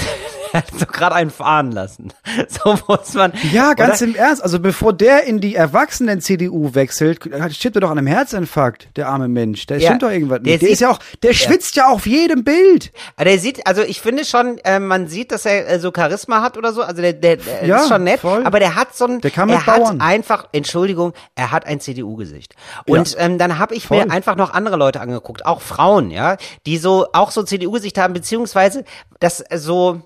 hat, hat so gerade einen fahren lassen. So muss man. Ja, ganz oder? im Ernst. Also bevor der in die Erwachsenen-CDU wechselt, stirbt er doch an einem Herzinfarkt, der arme Mensch. Da Ja, stimmt doch irgendwas der nicht. Der sieht- ist ja auch, der schwitzt ja auf jedem Bild. Aber der sieht, also ich finde schon, äh, man sieht, dass er äh, so Charisma hat oder so. Also der, der, der Ja, ist schon nett, voll. aber der hat so ein, Der kann er hat Bauern. einfach, Entschuldigung, er hat ein CDU-Gesicht. Und ähm, dann habe ich mir Voll. einfach noch andere Leute angeguckt, auch Frauen, ja, die so auch so CDU-Gesicht haben, beziehungsweise das so,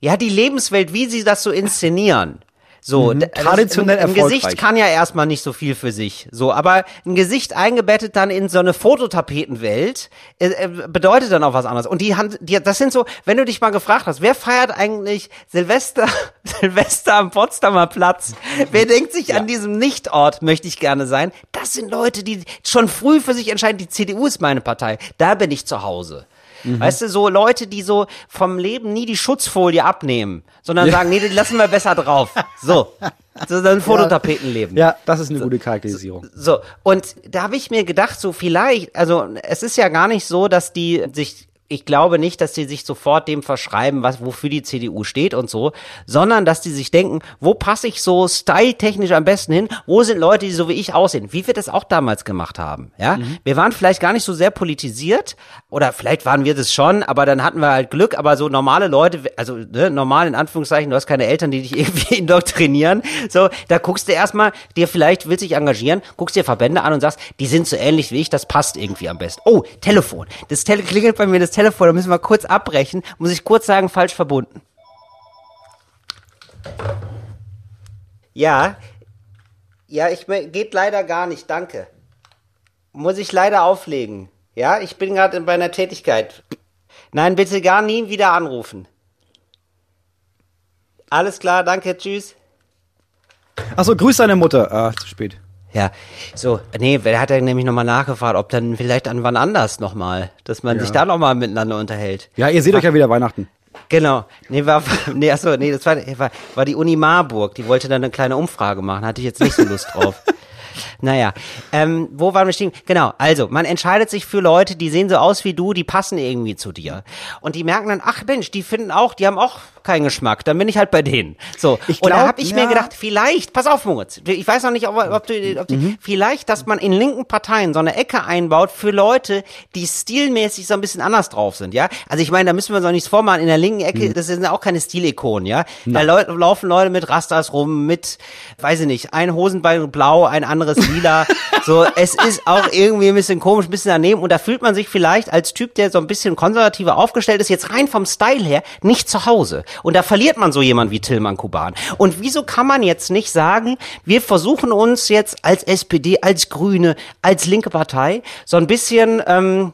ja, die Lebenswelt, wie sie das so inszenieren. So, Mhm. Traditionell ein, ein Gesicht kann ja erstmal nicht so viel für sich. So, aber ein Gesicht eingebettet dann in so eine Fototapetenwelt äh, äh, bedeutet dann auch was anderes. Und die haben, die, das sind so, wenn du dich mal gefragt hast, wer feiert eigentlich Silvester, Silvester am Potsdamer Platz? Wer denkt sich an diesem Nichtort, möchte ich gerne sein? Das sind Leute, die schon früh für sich entscheiden, die CDU ist meine Partei. Da bin ich zu Hause. Mhm. Weißt du, so Leute, die so vom Leben nie die Schutzfolie abnehmen, sondern sagen, nee, die lassen wir besser drauf. So. So ein Fototapetenleben. Ja, das ist eine gute Charakterisierung. So, und da habe ich mir gedacht, so vielleicht, also es ist ja gar nicht so, dass die sich, ich glaube nicht, dass die sich sofort dem verschreiben, was, wofür die CDU steht und so, sondern dass die sich denken, wo passe ich so styletechnisch am besten hin? Wo sind Leute, die so wie ich aussehen? Wie wir das auch damals gemacht haben, ja? Wir waren vielleicht gar nicht so sehr politisiert oder vielleicht waren wir das schon, aber dann hatten wir halt Glück, aber so normale Leute, also ne, normal in Anführungszeichen, du hast keine Eltern, die dich irgendwie indoktrinieren, so, da guckst du erstmal, dir vielleicht willst dich engagieren, guckst dir Verbände an und sagst, die sind so ähnlich wie ich, das passt irgendwie am besten. Oh, Telefon. Das Tele klingelt bei mir das Telefon, da müssen wir kurz abbrechen, muss ich kurz sagen, falsch verbunden. Ja, ja, ich geht leider gar nicht, danke. Muss ich leider auflegen. Ja, ich bin gerade bei einer Tätigkeit. Nein, bitte gar nie wieder anrufen. Alles klar, danke, tschüss. Achso, grüß deine Mutter. Ah, zu spät. Ja, so, nee, wer hat ja nämlich nochmal nachgefragt, ob dann vielleicht an wann anders nochmal, dass man sich da nochmal miteinander unterhält. Ja, ihr seht euch ja wieder Weihnachten. Genau. Nee, war, nee, achso, nee, das war, war, war die Uni Marburg. Die wollte dann eine kleine Umfrage machen. Hatte ich jetzt nicht so Lust drauf. Naja, ähm, wo waren wir stehen? Genau, also, man entscheidet sich für Leute, die sehen so aus wie du, die passen irgendwie zu dir. Und die merken dann, ach Mensch, die finden auch, die haben auch keinen Geschmack, dann bin ich halt bei denen. So. Ich und da glaub, habe ich ja. mir gedacht, vielleicht, pass auf, Moritz, ich weiß noch nicht, ob, ob du, ob du Mhm. vielleicht, dass man in linken Parteien so eine Ecke einbaut für Leute, die stilmäßig so ein bisschen anders drauf sind, ja? Also ich meine, da müssen wir uns auch nichts vormachen, in der linken Ecke, Mhm. das sind auch keine Stilikonen, ja? Da Leu laufen Leute mit Rastas rum, mit, weiß ich nicht, ein Hosenbein blau, ein anderes lila. so, es ist auch irgendwie ein bisschen komisch, ein bisschen daneben und da fühlt man sich vielleicht als Typ, der so ein bisschen konservativer aufgestellt ist, jetzt rein vom Style her, nicht zu Hause. Und da verliert man so jemand wie Tillmann Kuban. Und wieso kann man jetzt nicht sagen, wir versuchen uns jetzt als SPD, als Grüne, als linke Partei so ein bisschen, ähm,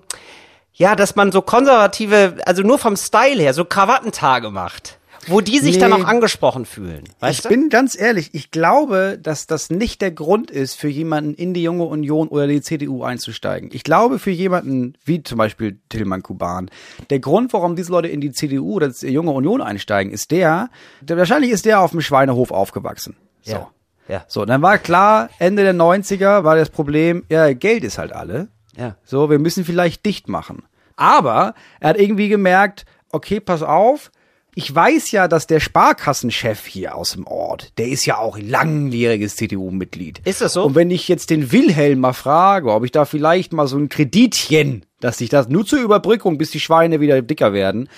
ja, dass man so konservative, also nur vom Style her, so Krawattentage macht. Wo die sich dann Nee. auch angesprochen fühlen. Weißt ich du? bin ganz ehrlich, ich glaube, dass das nicht der Grund ist, für jemanden in die Junge Union oder die CDU einzusteigen. Ich glaube, für jemanden wie zum Beispiel Tillmann Kuban, der Grund, warum diese Leute in die CDU oder die Junge Union einsteigen, ist der, der wahrscheinlich ist der auf dem Schweinehof aufgewachsen. So. Ja. Ja. So, dann war klar, Ende der 90er war das Problem, ja, Geld ist halt alle. Ja. So, wir müssen vielleicht dicht machen. Aber er hat irgendwie gemerkt, okay, pass auf, ich weiß ja, dass der Sparkassenchef hier aus dem Ort, der ist ja auch ein langjähriges CDU-Mitglied. Ist das so? Und wenn ich jetzt den Wilhelm mal frage, ob ich da vielleicht mal so ein Kreditchen, dass ich das nur zur Überbrückung, bis die Schweine wieder dicker werden,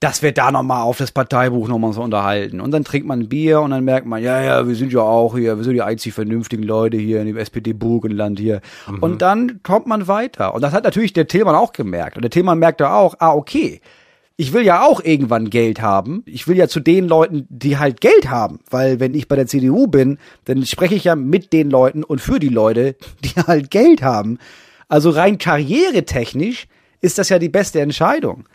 dass wir da nochmal auf das Parteibuch nochmal so unterhalten. Und dann trinkt man ein Bier und dann merkt man, ja, ja, wir sind ja auch hier, wir sind die einzig vernünftigen Leute hier in dem SPD-Burgenland hier. Und dann kommt man weiter. Und das hat natürlich der Tillmann auch gemerkt. Und der Tillmann merkte auch, ah, okay, ich will ja auch irgendwann Geld haben. Ich will ja zu den Leuten, die halt Geld haben. Weil wenn ich bei der CDU bin, dann spreche ich ja mit den Leuten und für die Leute, die halt Geld haben. Also rein karrieretechnisch ist das ja die beste Entscheidung.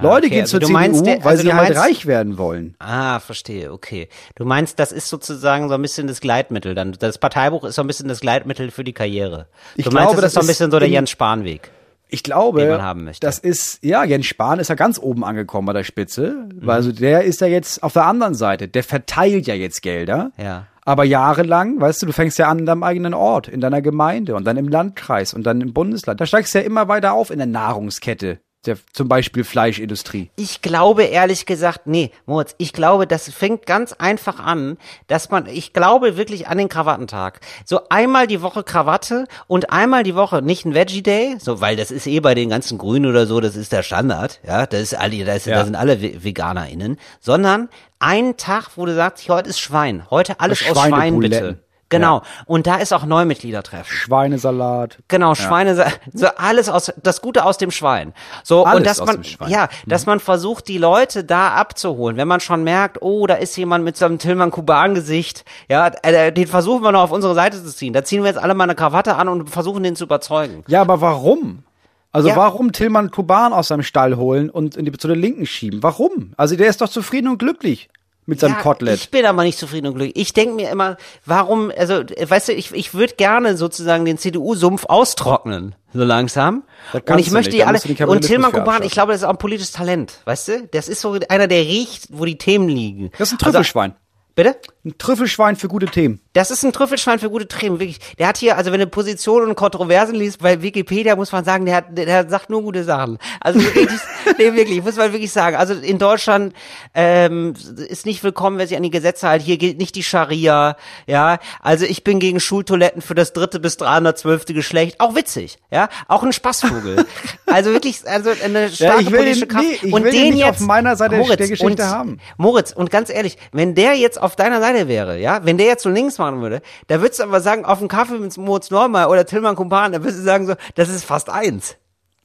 Leute okay, gehen also zur du meinst, CDU, der- weil also sie halt meinst- reich werden wollen. Ah, verstehe, okay. Du meinst, das ist sozusagen so ein bisschen das Gleitmittel dann. Das Parteibuch ist so ein bisschen das Gleitmittel für die Karriere. Ich du meinst, glaube, das das ist so ein bisschen so der Jens Spahn-Weg. Ich glaube, das ist, ja, Jens Spahn ist ja ganz oben angekommen bei der Spitze. Mhm. Weil also der ist ja jetzt auf der anderen Seite. Der verteilt ja jetzt Gelder. Ja. Aber jahrelang, weißt du, du fängst ja an in deinem eigenen Ort, in deiner Gemeinde und dann im Landkreis und dann im Bundesland. Da steigst du ja immer weiter auf in der Nahrungskette. Der, zum Beispiel Fleischindustrie. Ich glaube ehrlich gesagt, nee, Moritz, ich glaube, das fängt ganz einfach an, dass man, ich glaube wirklich an den Krawattentag. So einmal die Woche Krawatte und einmal die Woche nicht ein Veggie Day, so, weil das ist eh bei den ganzen Grünen oder so, das ist der Standard, ja, das ist alle, das, Ja. da sind alle Ve- VeganerInnen, sondern einen Tag, wo du sagst, heute ist Schwein, heute alles aus Schwein bitte. Genau. Und da ist auch Neumitgliedertreffen. Schweinesalat. Genau, Schweine, so alles aus, das Gute aus dem Schwein. So, Alles und dass aus man, dem Schwein. ja, dass man versucht, die Leute da abzuholen. Wenn man schon merkt, oh, da ist jemand mit so einem Tillmann-Kuban-Gesicht, ja, äh, den versuchen wir noch auf unsere Seite zu ziehen. Da ziehen wir jetzt alle mal eine Krawatte an und versuchen, den zu überzeugen. Ja, aber warum? Also Ja. warum Tillmann Kuban aus seinem Stall holen und in die, zu der Linken schieben? Warum? Also der ist doch zufrieden und glücklich mit seinem Ja, Kotelett. Ich bin aber nicht zufrieden und glücklich. Ich denke mir immer, warum, also, weißt du, ich, ich würde gerne sozusagen den CDU-Sumpf austrocknen, so langsam. Und ich möchte nicht, die alle, den und Tilman Kuban, ich glaube, das ist auch ein politisches Talent, weißt du? Das ist so einer, der riecht, wo die Themen liegen. Das ist ein Also- Trüffelschwein. Bitte? Ein Trüffelschwein für gute Themen. Das ist ein Trüffelschwein für gute Themen, wirklich. Der hat hier, also wenn du Positionen und Kontroversen liest, bei Wikipedia muss man sagen, der hat, der, sagt nur gute Sachen. Also wirklich, nee, wirklich, muss man wirklich sagen. Also in Deutschland ähm, ist nicht willkommen, wer sich an die Gesetze hält. Hier gilt nicht die Scharia, ja. Also ich bin gegen Schultoiletten für das dritte bis 312. Geschlecht. Auch witzig, ja. Auch ein Spaßvogel. also wirklich, also eine starke will politische Kraft. nee, ich und will den den jetzt auf meiner Seite Moritz, der Geschichte und, haben. Moritz, und ganz ehrlich, wenn der jetzt auf deiner Seite wäre, ja, wenn der jetzt so links machen würde, da würdest du aber sagen, auf dem Kaffee mit Moritz Neumann oder Tillmann Kumpan, da würdest du sagen so, das ist fast eins.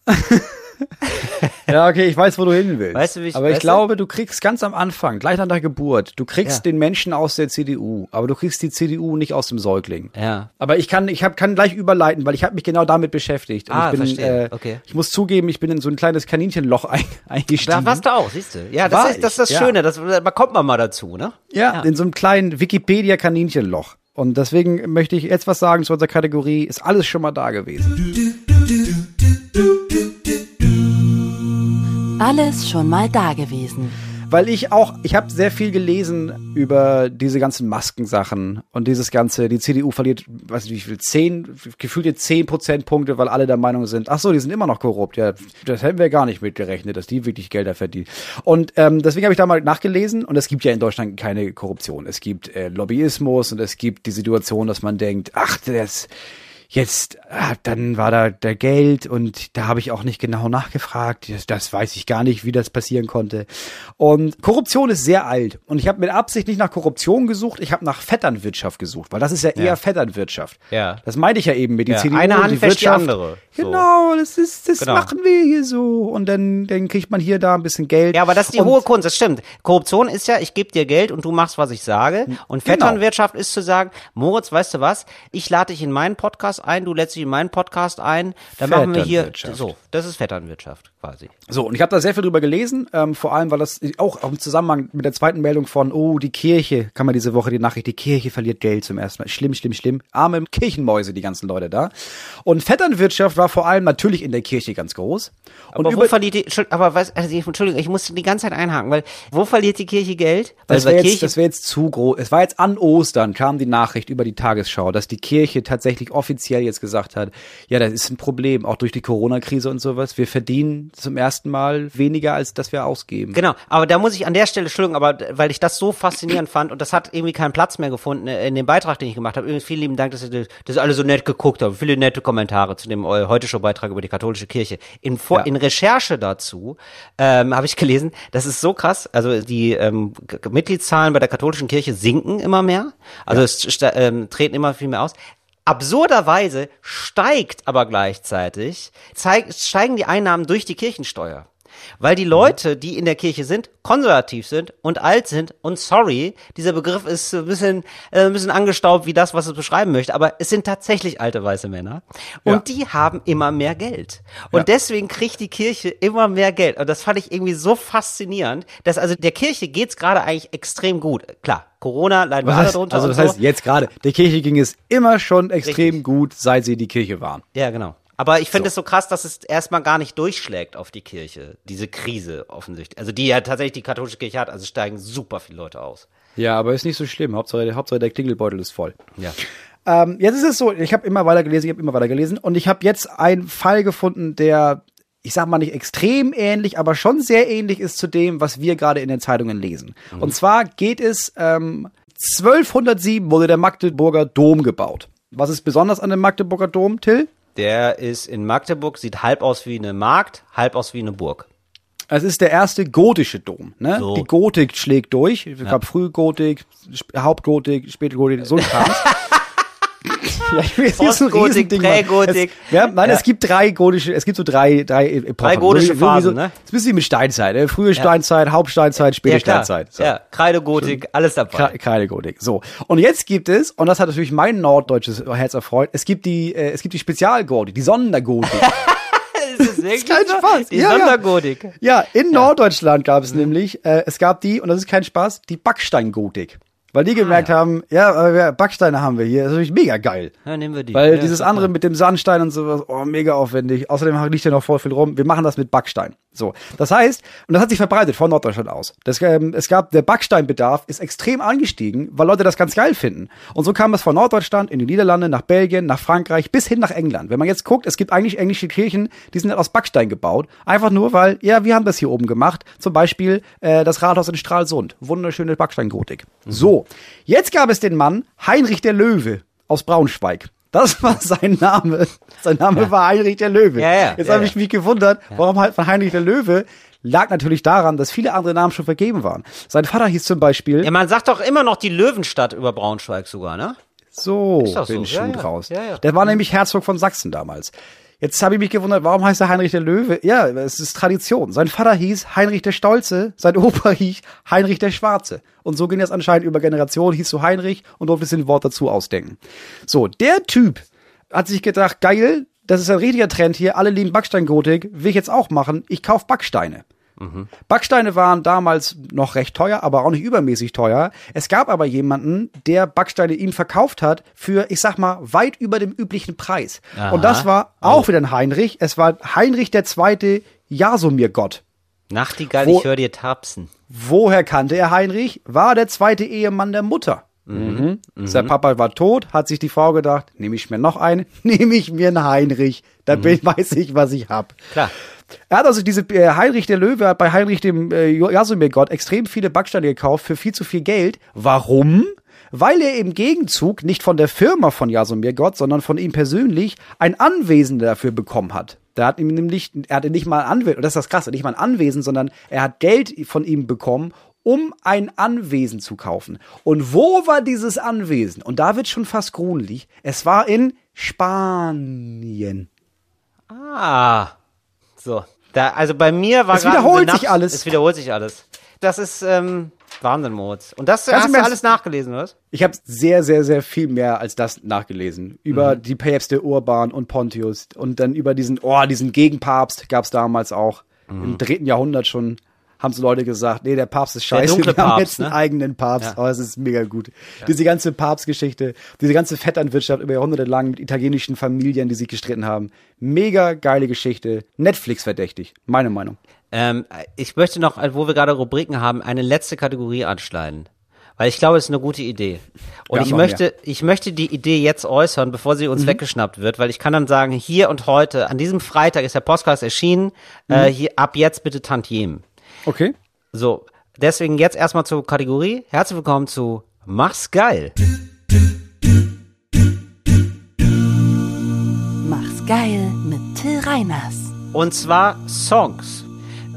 Ja, okay, ich weiß, wo du hin willst. Weißt du, wie ich- aber ich du? glaube, du kriegst ganz am Anfang, gleich nach der Geburt, du kriegst Ja. den Menschen aus der CDU, aber du kriegst die CDU nicht aus dem Säugling. Ja. Aber ich kann, ich hab, kann gleich überleiten, weil ich habe mich genau damit beschäftigt. Und Ah, ich bin, verstehe. Äh, Okay. Ich muss zugeben, ich bin in so ein kleines Kaninchenloch ein, eingestiegen. Da warst du auch, siehst du. Ja, das War ist das, ist das ja. Schöne, das, da kommt man mal dazu, ne? Ja, in so einem kleinen Wikipedia-Kaninchenloch. Und deswegen möchte ich jetzt was sagen zu unserer Kategorie. Ist alles schon mal da gewesen. Alles schon mal da gewesen. weil ich auch, ich habe sehr viel gelesen über diese ganzen Maskensachen und dieses ganze, die CDU verliert, weiß nicht wie viel, zehn, gefühlte zehn Prozentpunkte, weil alle der Meinung sind, ach so, die sind immer noch korrupt. Ja, das hätten wir gar nicht mitgerechnet, dass die wirklich Gelder verdienen. Und ähm, deswegen habe ich da mal nachgelesen und es gibt ja in Deutschland keine Korruption. Es gibt äh, Lobbyismus und es gibt die Situation, dass man denkt, ach, das jetzt, ah, dann war da der Geld und da habe ich auch nicht genau nachgefragt. Das, das weiß ich gar nicht, wie das passieren konnte. Und Korruption ist sehr alt. Und ich habe mit Absicht nicht nach Korruption gesucht, ich habe nach Vetternwirtschaft gesucht, weil das ist ja eher Ja. Vetternwirtschaft. Ja. Das meinte ich ja eben mit die Ja, CDU eine Hand die die andere. So. Genau, das ist, das Genau. machen wir hier so. Und dann, dann kriegt man hier da ein bisschen Geld. Ja, aber das ist die und, hohe Kunst, das stimmt. Korruption ist ja, ich gebe dir Geld und du machst, was ich sage. Und Genau. Vetternwirtschaft ist zu sagen, Moritz, weißt du was? Ich lade dich in meinen Podcast ein, du lädst dich in meinen Podcast ein. Dann machen wir hier, so, das ist Vetternwirtschaft quasi. So, und ich habe da sehr viel drüber gelesen, ähm, vor allem, weil das auch im Zusammenhang mit der zweiten Meldung von, oh, die Kirche, kann man diese Woche die Nachricht, die Kirche verliert Geld zum ersten Mal. Schlimm, schlimm, schlimm. Arme Kirchenmäuse, die ganzen Leute da. Und Vetternwirtschaft war vor allem natürlich in der Kirche ganz groß. Und Aber wo verliert die, aber was, also Entschuldigung, ich muss die ganze Zeit einhaken, weil, wo verliert die Kirche Geld? Weil das wäre jetzt, das wär jetzt zu groß. Es war jetzt an Ostern, kam die Nachricht über die Tagesschau, dass die Kirche tatsächlich offiziell jetzt gesagt hat, ja, das ist ein Problem, auch durch die Corona-Krise und sowas. Wir verdienen zum ersten Mal weniger, als das wir ausgeben. Genau, aber da muss ich an der Stelle, Entschuldigung, aber weil ich das so faszinierend fand und das hat irgendwie keinen Platz mehr gefunden äh, in dem Beitrag, den ich gemacht habe. Übrigens vielen lieben Dank, dass ihr das- alle so nett geguckt habt. Viele nette Kommentare zu dem äh, heute schon Beitrag über die katholische Kirche. In, Vor Ja. in Recherche dazu ähm, habe ich gelesen, das ist so krass. Also die ähm, Mitgliedszahlen bei der katholischen Kirche sinken immer mehr. Also es sta- ähm, treten immer viel mehr aus. Absurderweise steigt aber gleichzeitig, zeig, steigen die Einnahmen durch die Kirchensteuer. Weil die Leute, die in der Kirche sind, konservativ sind und alt sind und sorry, dieser Begriff ist ein bisschen, äh, ein bisschen angestaubt wie das, was es beschreiben möchte, aber es sind tatsächlich alte weiße Männer und die haben immer mehr Geld. Und deswegen kriegt die Kirche immer mehr Geld. Und das fand ich irgendwie so faszinierend, dass also der Kirche geht's gerade eigentlich extrem gut. Klar, Corona leiden wir alle drunter. also und das so. heißt jetzt gerade, der Kirche ging es immer schon extrem Richtig. gut, seit sie die Kirche waren. Ja, genau. Aber ich finde es so krass, dass es erstmal gar nicht durchschlägt auf die Kirche, diese Krise offensichtlich. Also die ja tatsächlich die katholische Kirche hat, also steigen super viele Leute aus. Ja, aber ist nicht so schlimm. Hauptsache, Hauptsache der Klingelbeutel ist voll. Ja. Ähm, jetzt ist es so, ich habe immer weiter gelesen, ich habe immer weiter gelesen und ich habe jetzt einen Fall gefunden, der, ich sag mal nicht extrem ähnlich, aber schon sehr ähnlich ist zu dem, was wir gerade in den Zeitungen lesen. Und zwar geht es, ähm, 1207 wurde der Magdeburger Dom gebaut. Was ist besonders an dem Magdeburger Dom, Till? Der ist in Magdeburg, sieht halb aus wie eine Markt, halb aus wie eine Burg. Es ist der erste gotische Dom. Ne? So. Die Gotik schlägt durch. Es gab Frühgotik, Sp- Hauptgotik, Spätgotik, so ein Kram. ja, ich will jetzt nicht so ein Riesending. Prägotik. Es, ja, nein, Ja. es gibt drei gotische, es gibt so drei, drei Epochen. Drei gotische So Phasen, so, ne? Das ist ein bisschen wie mit Steinzeit. Ne? Frühe Steinzeit, Hauptsteinzeit, späte klar. Steinzeit. So. Ja, Kreidegotik, alles dabei. Ke- Keine Gotik. So. Und jetzt gibt es, und das hat natürlich mein norddeutsches Herz erfreut, es gibt die, äh, es gibt die Spezialgotik, die Sondergotik. das ist wirklich kein so? Spaß. Die Ja, ja. Sondergotik. Ja, in Norddeutschland gab es nämlich, äh, es gab die, und das ist kein Spaß, die Backsteingotik. Weil die gemerkt haben, ja, aber wir- Backsteine haben wir hier, das ist natürlich mega geil. Ja, nehmen wir die. Weil ja, dieses andere mit dem Sandstein und sowas, oh, mega aufwendig. Außerdem liegt ja noch voll viel rum. Wir machen das mit Backstein. So. Das heißt, und das hat sich verbreitet von Norddeutschland aus. Das, ähm, es gab, der Backsteinbedarf ist extrem angestiegen, weil Leute das ganz geil finden. Und so kam es von Norddeutschland in die Niederlande, nach Belgien, nach Frankreich, bis hin nach England. Wenn man jetzt guckt, es gibt eigentlich englische Kirchen, die sind aus Backstein gebaut. Einfach nur, weil, ja, wir haben das hier oben gemacht. Zum Beispiel, äh, das Rathaus in Stralsund. Wunderschöne Backsteingotik. So. Jetzt gab es den Mann Heinrich der Löwe aus Braunschweig. Das war sein Name. Sein Name war Heinrich der Löwe. Ja, ja, Jetzt ja, habe ich ja. mich gewundert, warum halt von Heinrich der Löwe lag natürlich daran, dass viele andere Namen schon vergeben waren. Sein Vater hieß zum Beispiel Ja, man sagt doch immer noch die Löwenstadt über Braunschweig sogar, ne? so, so, bin ja, ja. draus. Ja, ja. Der war nämlich Herzog von Sachsen damals. Jetzt habe ich mich gewundert, warum heißt er Heinrich der Löwe? Ja, es ist Tradition. Sein Vater hieß Heinrich der Stolze, sein Opa hieß Heinrich der Schwarze. Und so ging das anscheinend über Generationen, hieß so Heinrich und durfte sich ein Wort dazu ausdenken. So, der Typ hat sich gedacht, geil, das ist ein richtiger Trend hier, alle lieben Backsteingotik, will ich jetzt auch machen, ich kauf Backsteine. Backsteine waren damals noch recht teuer, aber auch nicht übermäßig teuer. Es gab aber jemanden, der Backsteine ihm verkauft hat für, ich sag mal, weit über dem üblichen Preis. Aha. Und das war auch wieder ein Heinrich. Es war Heinrich der zweite Jasomir Gott. Nachtigall, Wo- ich höre dir tapsen. Woher kannte er Heinrich? War der zweite Ehemann der Mutter. Mhm. Sein Papa war tot, hat sich die Frau gedacht, nehme ich mir noch einen, nehme ich mir einen Heinrich, dann bin, weiß ich, was ich hab. Klar. Er hat also diese äh, Heinrich der Löwe hat bei Heinrich dem äh, Jasomir-Gott extrem viele Backsteine gekauft für viel zu viel Geld. Warum? Weil er im Gegenzug nicht von der Firma von Jasomir Gott, sondern von ihm persönlich ein Anwesen dafür bekommen hat. Der hat ihm nämlich, er hatte nicht mal ein Anwesen, das ist das Krasse, nicht mal ein Anwesen, sondern er hat Geld von ihm bekommen, um ein Anwesen zu kaufen. Und wo war dieses Anwesen? Und da wird schon fast gruselig. Es war in Spanien. Ah. So. Da, also bei mir war Es wiederholt ein sich alles. Es wiederholt sich alles. Das ist ähm, Wahnsinn, Moritz. Und das du hast mir du alles nachgelesen, oder? was? Ich habe sehr, sehr, sehr viel mehr als das nachgelesen. Über die Päpste Urban und Pontius und dann über diesen, oh, diesen Gegenpapst gab's damals auch. Im dritten Jahrhundert schon haben so Leute gesagt, nee, der Papst ist scheiße, dunkle wir haben Papst, jetzt einen ne? eigenen Papst. Oh, es ist mega gut. Diese ganze Papstgeschichte, diese ganze Vetternwirtschaft über Jahrhunderte lang mit italienischen Familien, die sich gestritten haben. Mega geile Geschichte. Netflix verdächtig, meine Meinung. Ähm, ich möchte noch, wo wir gerade Rubriken haben, eine letzte Kategorie anschneiden. Weil ich glaube, es ist eine gute Idee. Und Wir ich möchte, ich möchte die Idee jetzt äußern, bevor sie Mhm. uns weggeschnappt wird, weil ich kann dann sagen, hier und heute, an diesem Freitag ist der Podcast erschienen, Mhm. äh, hier, ab jetzt bitte Tantiem. Okay. So, deswegen jetzt erstmal zur Kategorie. Herzlich willkommen zu Mach's geil. Mach's geil mit Till Reiners. Und zwar Songs.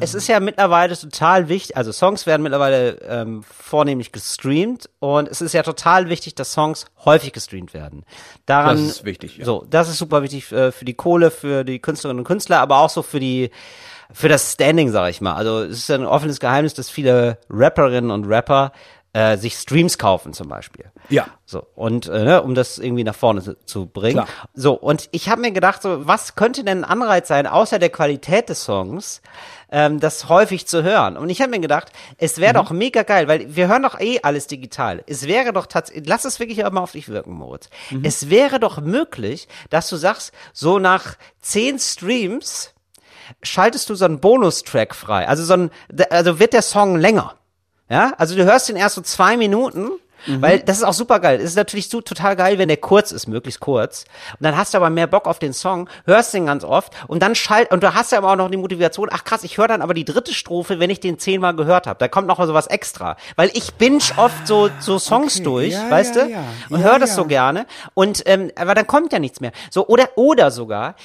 Es ist ja mittlerweile total wichtig, also Songs werden mittlerweile ähm, vornehmlich gestreamt und es ist ja total wichtig, dass Songs häufig gestreamt werden. Daran, Das ist wichtig, ja. So, das ist super wichtig äh, für die Kohle, für die Künstlerinnen und Künstler, aber auch so für die für das Standing, sag ich mal. Also es ist ja ein offenes Geheimnis, dass viele Rapperinnen und Rapper äh, sich Streams kaufen zum Beispiel. Ja. So, und äh, ne, um das irgendwie nach vorne zu, zu bringen. Klar. So, und ich habe mir gedacht, so, was könnte denn ein Anreiz sein, außer der Qualität des Songs, ähm, das häufig zu hören? Und ich habe mir gedacht, es wäre doch mega geil, weil wir hören doch eh alles digital. Es wäre doch tatsächlich, lass es wirklich auch mal auf dich wirken, Moritz. Es wäre doch möglich, dass du sagst, so nach zehn Streams schaltest du so einen Bonustrack frei. Also so ein, also wird der Song länger. Ja, also du hörst den erst so zwei Minuten, weil das ist auch super geil. Es ist natürlich so total geil, wenn der kurz ist, möglichst kurz. Und dann hast du aber mehr Bock auf den Song, hörst den ganz oft und dann schalt und du hast ja aber auch noch die Motivation. Ach krass, ich höre dann aber die dritte Strophe, wenn ich den zehnmal gehört habe. Da kommt noch mal sowas extra, weil ich binge oft so so Songs okay. durch, Ja, weißt ja, du, ja. und höre das so gerne. Und ähm, aber dann kommt ja nichts mehr. So oder oder sogar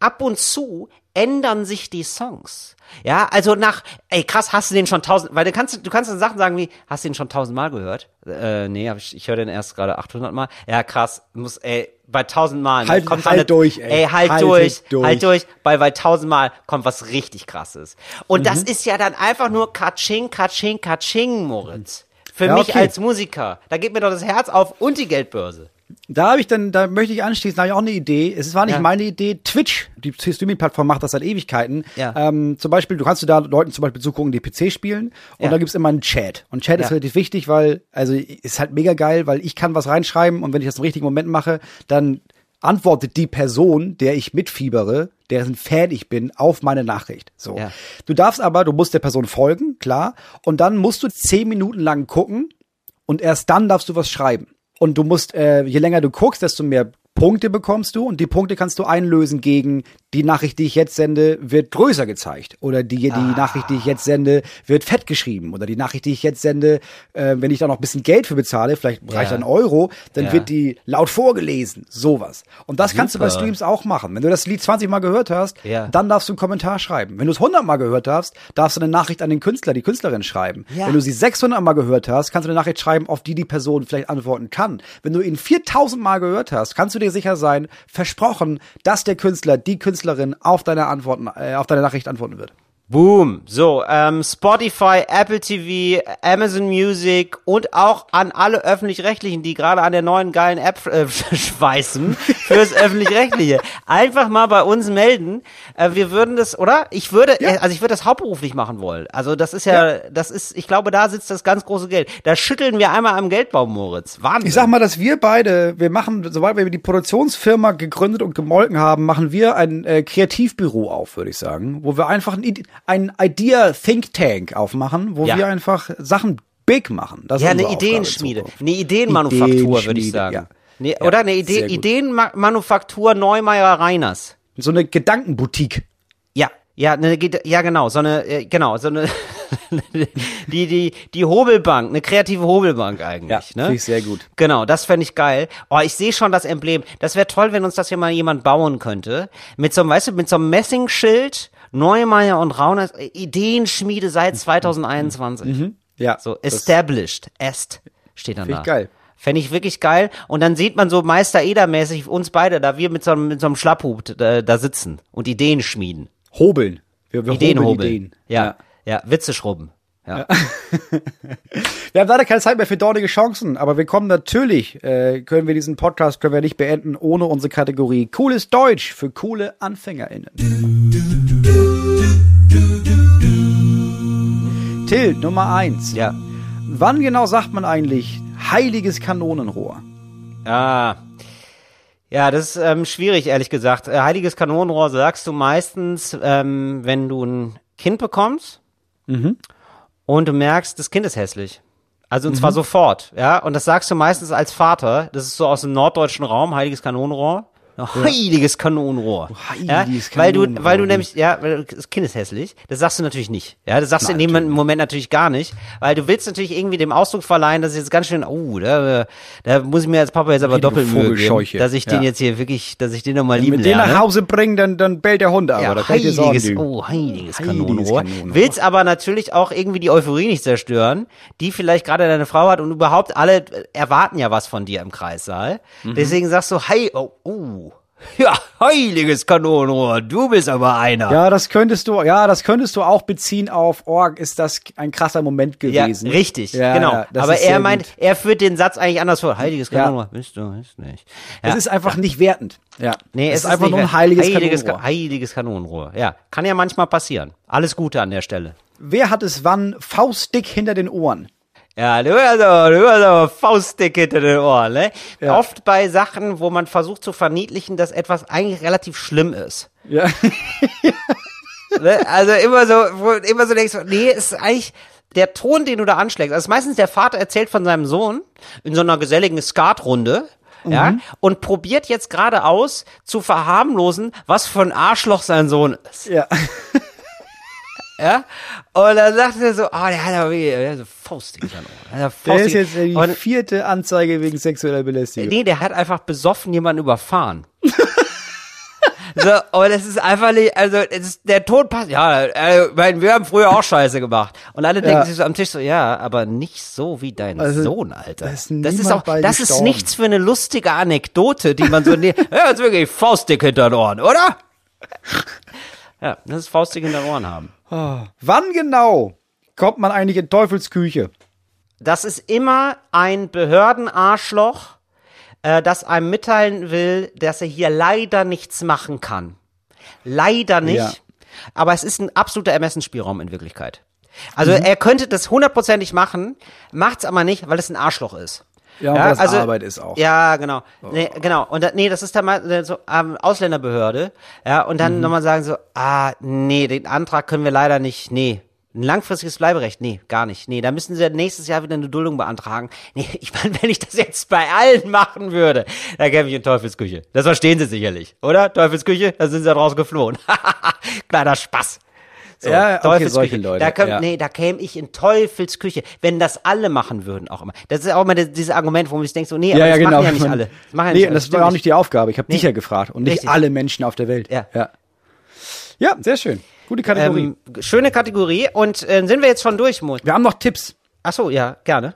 ab und zu ändern sich die Songs. Ja, also nach, ey krass, hast du den schon tausend, weil du kannst, du kannst dann Sachen sagen wie, hast du den schon tausendmal gehört? Äh, nee, hab ich, ich höre den erst gerade 800 Mal. Ja, krass, muss, ey, bei tausend Mal. Halt- kommt halt dann- durch, ey. Ey, halt Haltet durch, durch. halt durch, bei, bei tausendmal kommt was richtig krasses. Und Mhm. das ist ja dann einfach nur Katsching, Katsching, Katsching, Moritz. Für Ja, mich okay. als Musiker. Da geht mir doch das Herz auf und die Geldbörse. Da habe ich dann, da möchte ich anschließen, da habe ich auch eine Idee. Es war nicht Ja. meine Idee. Twitch, die Streaming-Plattform macht das seit Ewigkeiten. Ja. Ähm, zum Beispiel, du kannst du da Leuten zum Beispiel zugucken, die PC spielen und Ja. da gibt's immer einen Chat. Und Chat ist Ja. relativ wichtig, weil, also ist halt mega geil, weil ich kann was reinschreiben und wenn ich das im richtigen Moment mache, dann antwortet die Person, der ich mitfiebere, deren Fan ich bin, auf meine Nachricht. So. Ja. Du darfst aber, du musst der Person folgen, klar. Und dann musst du zehn Minuten lang gucken und erst dann darfst du was schreiben. Und du musst, äh, je länger du guckst, desto mehr Punkte bekommst du. Und die Punkte kannst du einlösen gegen die Nachricht, die ich jetzt sende, wird größer gezeigt oder die, die Ah. Nachricht, die ich jetzt sende, wird fett geschrieben oder die Nachricht, die ich jetzt sende, äh, wenn ich da noch ein bisschen Geld für bezahle, vielleicht reicht Ja. ein Euro, dann Ja. wird die laut vorgelesen, sowas. Und das kannst du bei Super. Streams auch machen. Wenn du das Lied 20 Mal gehört hast, Ja. dann darfst du einen Kommentar schreiben. Wenn du es 100 Mal gehört hast, darfst du eine Nachricht an den Künstler, die Künstlerin schreiben. Wenn du sie 600 Mal gehört hast, kannst du eine Nachricht schreiben, auf die die Person vielleicht antworten kann. Wenn du ihn 4000 Mal gehört hast, kannst du dir sicher sein, versprochen, dass der Künstler, die Künstlerin auf deine Antworten, äh, auf deine Nachricht antworten wird. Boom. So, ähm, Spotify, Apple TV, Amazon Music und auch an alle Öffentlich-Rechtlichen, die gerade an der neuen geilen App äh, schweißen fürs Öffentlich-Rechtliche. Einfach mal bei uns melden. Äh, wir würden das, oder? Ich würde, äh, also ich würde das hauptberuflich machen wollen. Also das ist ja, das ist, ich glaube, da sitzt das ganz große Geld. Da schütteln wir einmal am Geldbaum, Moritz. Wahnsinn. Ich sag mal, dass wir beide, wir machen, sobald wir die Produktionsfirma gegründet und gemolken haben, machen wir ein äh, Kreativbüro auf, würde ich sagen, wo wir einfach ein, ein Idea Think Tank aufmachen, wo Ja. wir einfach Sachen big machen. Das ist Ja, eine Ideenschmiede, eine Ideenmanufaktur, würde ich sagen. ja. Nee, Ja, oder eine Idee. Ideenmanufaktur Neumeier Reiners. So eine Gedankenboutique. Ja, ja, Ged- ja genau, so eine, äh, genau, so eine, die, die, die Hobelbank, eine kreative Hobelbank eigentlich, Ja, ne? finde ich sehr gut. Genau, das fände ich geil. Oh, ich sehe schon das Emblem. Das wäre toll, wenn uns das hier mal jemand bauen könnte. Mit so einem, weißt du, mit so einem Messingschild, Neumeier und Rauners, äh, Ideenschmiede seit 2021. Ja, So, established, est, steht dann da. ich geil. Fände ich wirklich geil. Und dann sieht man so Meister Eder-mäßig uns beide, da wir mit so einem, mit so einem Schlapphut äh, da sitzen und Ideen schmieden. Hobeln. Wir, wir Ideen hobeln hobeln. Ideen. Ja, ja, Witze schrubben. Ja. Wir haben leider keine Zeit mehr für dornige Chancen, aber wir kommen natürlich, äh, können wir diesen Podcast können wir nicht beenden ohne unsere Kategorie Cooles Deutsch für coole AnfängerInnen. Till, Nummer eins. ja. Wann genau sagt man eigentlich heiliges Kanonenrohr? Ah. Ja, das ist ähm, schwierig, ehrlich gesagt. Äh, Heiliges Kanonenrohr sagst du meistens, ähm, wenn du ein Kind bekommst und du merkst, das Kind ist hässlich. Also und zwar sofort, ja. Und das sagst du meistens als Vater. Das ist so aus dem norddeutschen Raum, heiliges Kanonenrohr. Heiliges Kanonenrohr. heiliges ja, weil du, weil du nämlich, ja, weil das Kind ist hässlich. Das sagst du natürlich nicht. Ja, das sagst du in dem. Moment natürlich gar nicht, weil du willst natürlich irgendwie dem Ausdruck verleihen, dass es jetzt ganz schön, oh, da, da muss ich mir als Papa jetzt aber doppelt Mühe geben, dass ich den Ja. jetzt hier wirklich, dass ich den nochmal lieben Mit dem lerne. nach Hause bringen, dann, dann bellt der Hund aber. Ja, da kann ich dir sagen, heiliges, oh, heiliges, Heiliges Kanonenrohr. Kanonenrohr. Willst aber natürlich auch irgendwie die Euphorie nicht zerstören, die vielleicht gerade deine Frau hat und überhaupt alle äh, erwarten ja was von dir im Kreissaal. Mhm. Deswegen sagst du, hey, oh, oh, ja, heiliges Kanonenrohr, du bist aber einer. Ja, das könntest du, ja, das könntest du auch beziehen auf Org, ist das ein krasser Moment Ja, gewesen. richtig, Ja, genau. ja, aber er meint, gut. er führt den Satz eigentlich anders vor. Heiliges Ja. Kanonenrohr, bist du, ist nicht. Ja. Es ist einfach nicht wertend. Ja. Nee, es es ist einfach nur ein heiliges, heiliges, Kanonenrohr. Ka- heiliges Kanonenrohr. Ja, kann ja manchmal passieren. Alles Gute an der Stelle. Wer hat es wann faustdick hinter den Ohren? Ja, du hast aber, du hast aber Faustdick hinter den Ohren, ne? Ja. Oft bei Sachen, wo man versucht zu verniedlichen, dass etwas eigentlich relativ schlimm ist. Ja. Ne? Also immer so, wo du immer so denkst, nee, ist eigentlich der Ton, den du da anschlägst. Also meistens der Vater erzählt von seinem Sohn in so einer geselligen Skatrunde. Ja, und probiert jetzt gerade aus, zu verharmlosen, was für ein Arschloch sein Sohn ist. ja. Ja? Und dann sagt er so, ah, der hat aber wirklich, der hat so Faustdick in seinen Ohren. Der, Der ist jetzt die und, vierte Anzeige wegen sexueller Belästigung. Nee, der hat einfach besoffen jemanden überfahren. so, und es ist einfach nicht, also es ist, der Ton passt, ja, äh, wir haben früher auch Scheiße gemacht. Und alle denken Ja. sich so am Tisch so, ja, aber nicht so wie dein Also, Sohn, Alter. da ist das ist auch, das ist gestorben. nichts für eine lustige Anekdote, die man so, nee, ja, jetzt wirklich Faustdick hinter den Ohren, oder? Ja, das ist Faustdick hinter den Ohren haben. Wann genau kommt man eigentlich in Teufels Küche? Das ist immer ein Behördenarschloch, äh, das einem mitteilen will, dass er hier leider nichts machen kann. Leider nicht. Ja. Aber es ist ein absoluter Ermessensspielraum in Wirklichkeit. Also Mhm. er könnte das hundertprozentig machen, macht's aber nicht, weil es ein Arschloch ist. Ja, weil es Arbeit ist auch. Ja, genau. Nee, genau. Und da, nee, das ist dann mal äh, so ähm, Ausländerbehörde. Ja, und Mhm. dann nochmal sagen so, ah, nee, den Antrag können wir leider nicht, nee. Ein langfristiges Bleiberecht? Nee, gar nicht. Nee, da müssen sie nächstes Jahr wieder eine Duldung beantragen. Nee, ich meine, wenn ich das jetzt bei allen machen würde, dann käme ich in Teufelsküche. Das verstehen sie sicherlich, oder? Teufelsküche, da sind sie ja draus geflohen. Kleiner Spaß. So, Ja, okay, solche Leute, Da käm, ja. Nee, da käme ich in Teufelsküche. Wenn das alle machen würden, auch immer. Das ist auch immer das- dieses Argument, wo man sich denkt, so, nee, aber das machen ja nicht alle. Das machen ja nee, nicht alle. das war auch nicht die Aufgabe. Ich habe dich Nee. ja gefragt und nicht Richtig. alle Menschen auf der Welt. Ja. ja. Ja, sehr schön. Gute Kategorie. Ähm, schöne Kategorie. Und äh, sind wir jetzt schon durch, Mo? Wir haben noch Tipps. Ach so, ja, gerne.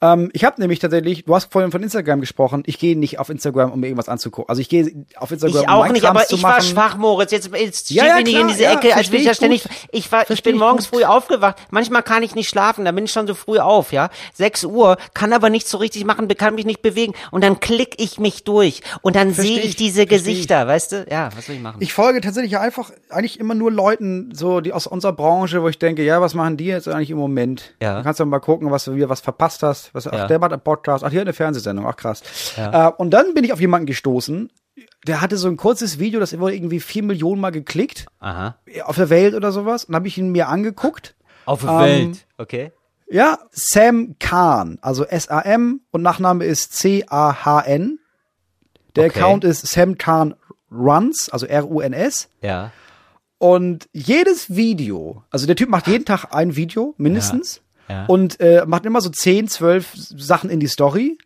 Ähm, ich habe nämlich tatsächlich, du hast vorhin von Instagram gesprochen, ich gehe nicht auf Instagram, um mir irgendwas anzugucken. Also ich gehe auf Instagram, Ich um auch nicht, Krams aber ich war schwach, Moritz. Jetzt, jetzt Ja, ja, mich nicht in klar, diese ja, Ecke, als will ich ja ich ständig. Ich war, ich bin ich morgens gut. früh aufgewacht. Manchmal kann ich nicht schlafen, da bin ich schon so früh auf, ja. 6 Uhr, kann aber nichts so richtig machen, kann mich nicht bewegen. Und dann klick ich mich durch. Und dann sehe ich ich, diese Gesichter, weißt du? Ja, was soll ich machen? Ich folge tatsächlich einfach eigentlich immer nur Leuten, so die aus unserer Branche, wo ich denke, ja, was machen die jetzt eigentlich im Moment? Ja. Dann kannst du mal gucken, was du wieder was verpasst hast. Was, Ja. Ach, der macht einen Podcast. Ach, hier eine Fernsehsendung. Ach, krass. Äh, und dann bin ich auf jemanden gestoßen, der hatte so ein kurzes Video, das wurde irgendwie vier Millionen Mal geklickt Aha. auf der Welt oder sowas. Und habe ich ihn mir angeguckt. Auf der Ähm, Welt. Okay. Ja, Sam Kahn, also S-A-M und Nachname ist C-A-H-N. Der Okay. Account ist Sam Kahn Runs, also R-U-N-S. Ja. Und jedes Video, also der Typ macht jeden Tag ein Video, mindestens. Ja. Und äh, macht immer so 10, 12 Sachen in die Story.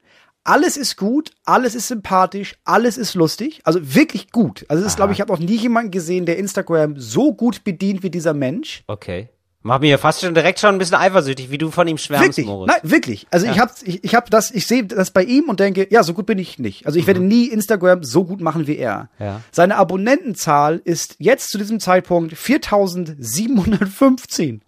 Alles ist gut, alles ist sympathisch, alles ist lustig. Also wirklich gut. Also es ist, glaube ich, ich habe noch nie jemanden gesehen, der Instagram so gut bedient wie dieser Mensch. Okay. Mach mir fast schon direkt schon ein bisschen eifersüchtig, wie du von ihm schwärmst, Wirklich, Moritz. nein, wirklich. Also ich habe ich, ich hab das, ich sehe das bei ihm und denke, ja, so gut bin ich nicht. Also ich werde nie Instagram so gut machen wie er. Mhm. Ja. Seine Abonnentenzahl ist jetzt zu diesem Zeitpunkt 4715.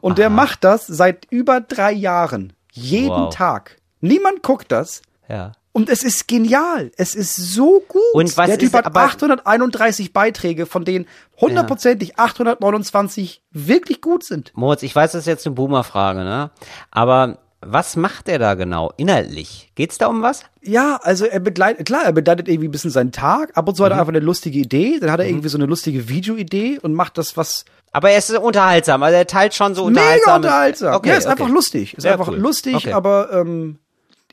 Und der macht das seit über drei Jahren. Jeden Wow. Tag. Niemand guckt das. Ja. Und es ist genial. Es ist so gut. Und was der Typ ist hat aber- 831 Beiträge, von denen hundertprozentig 829 wirklich gut sind. Moritz, ich weiß, das ist jetzt eine Boomer-Frage, ne? Aber was macht er da genau inhaltlich? Geht's da um was? Ja, also er begleitet, klar, er begleitet irgendwie ein bisschen seinen Tag. Ab und zu hat Mhm. er einfach eine lustige Idee. Dann hat er irgendwie so eine lustige Videoidee und macht das, was Aber er ist unterhaltsam, also er teilt schon so mega unterhaltsam. unterhaltsam. Okay, ja, ist okay. einfach lustig. Ist Ja, einfach cool. lustig, Okay. aber ähm,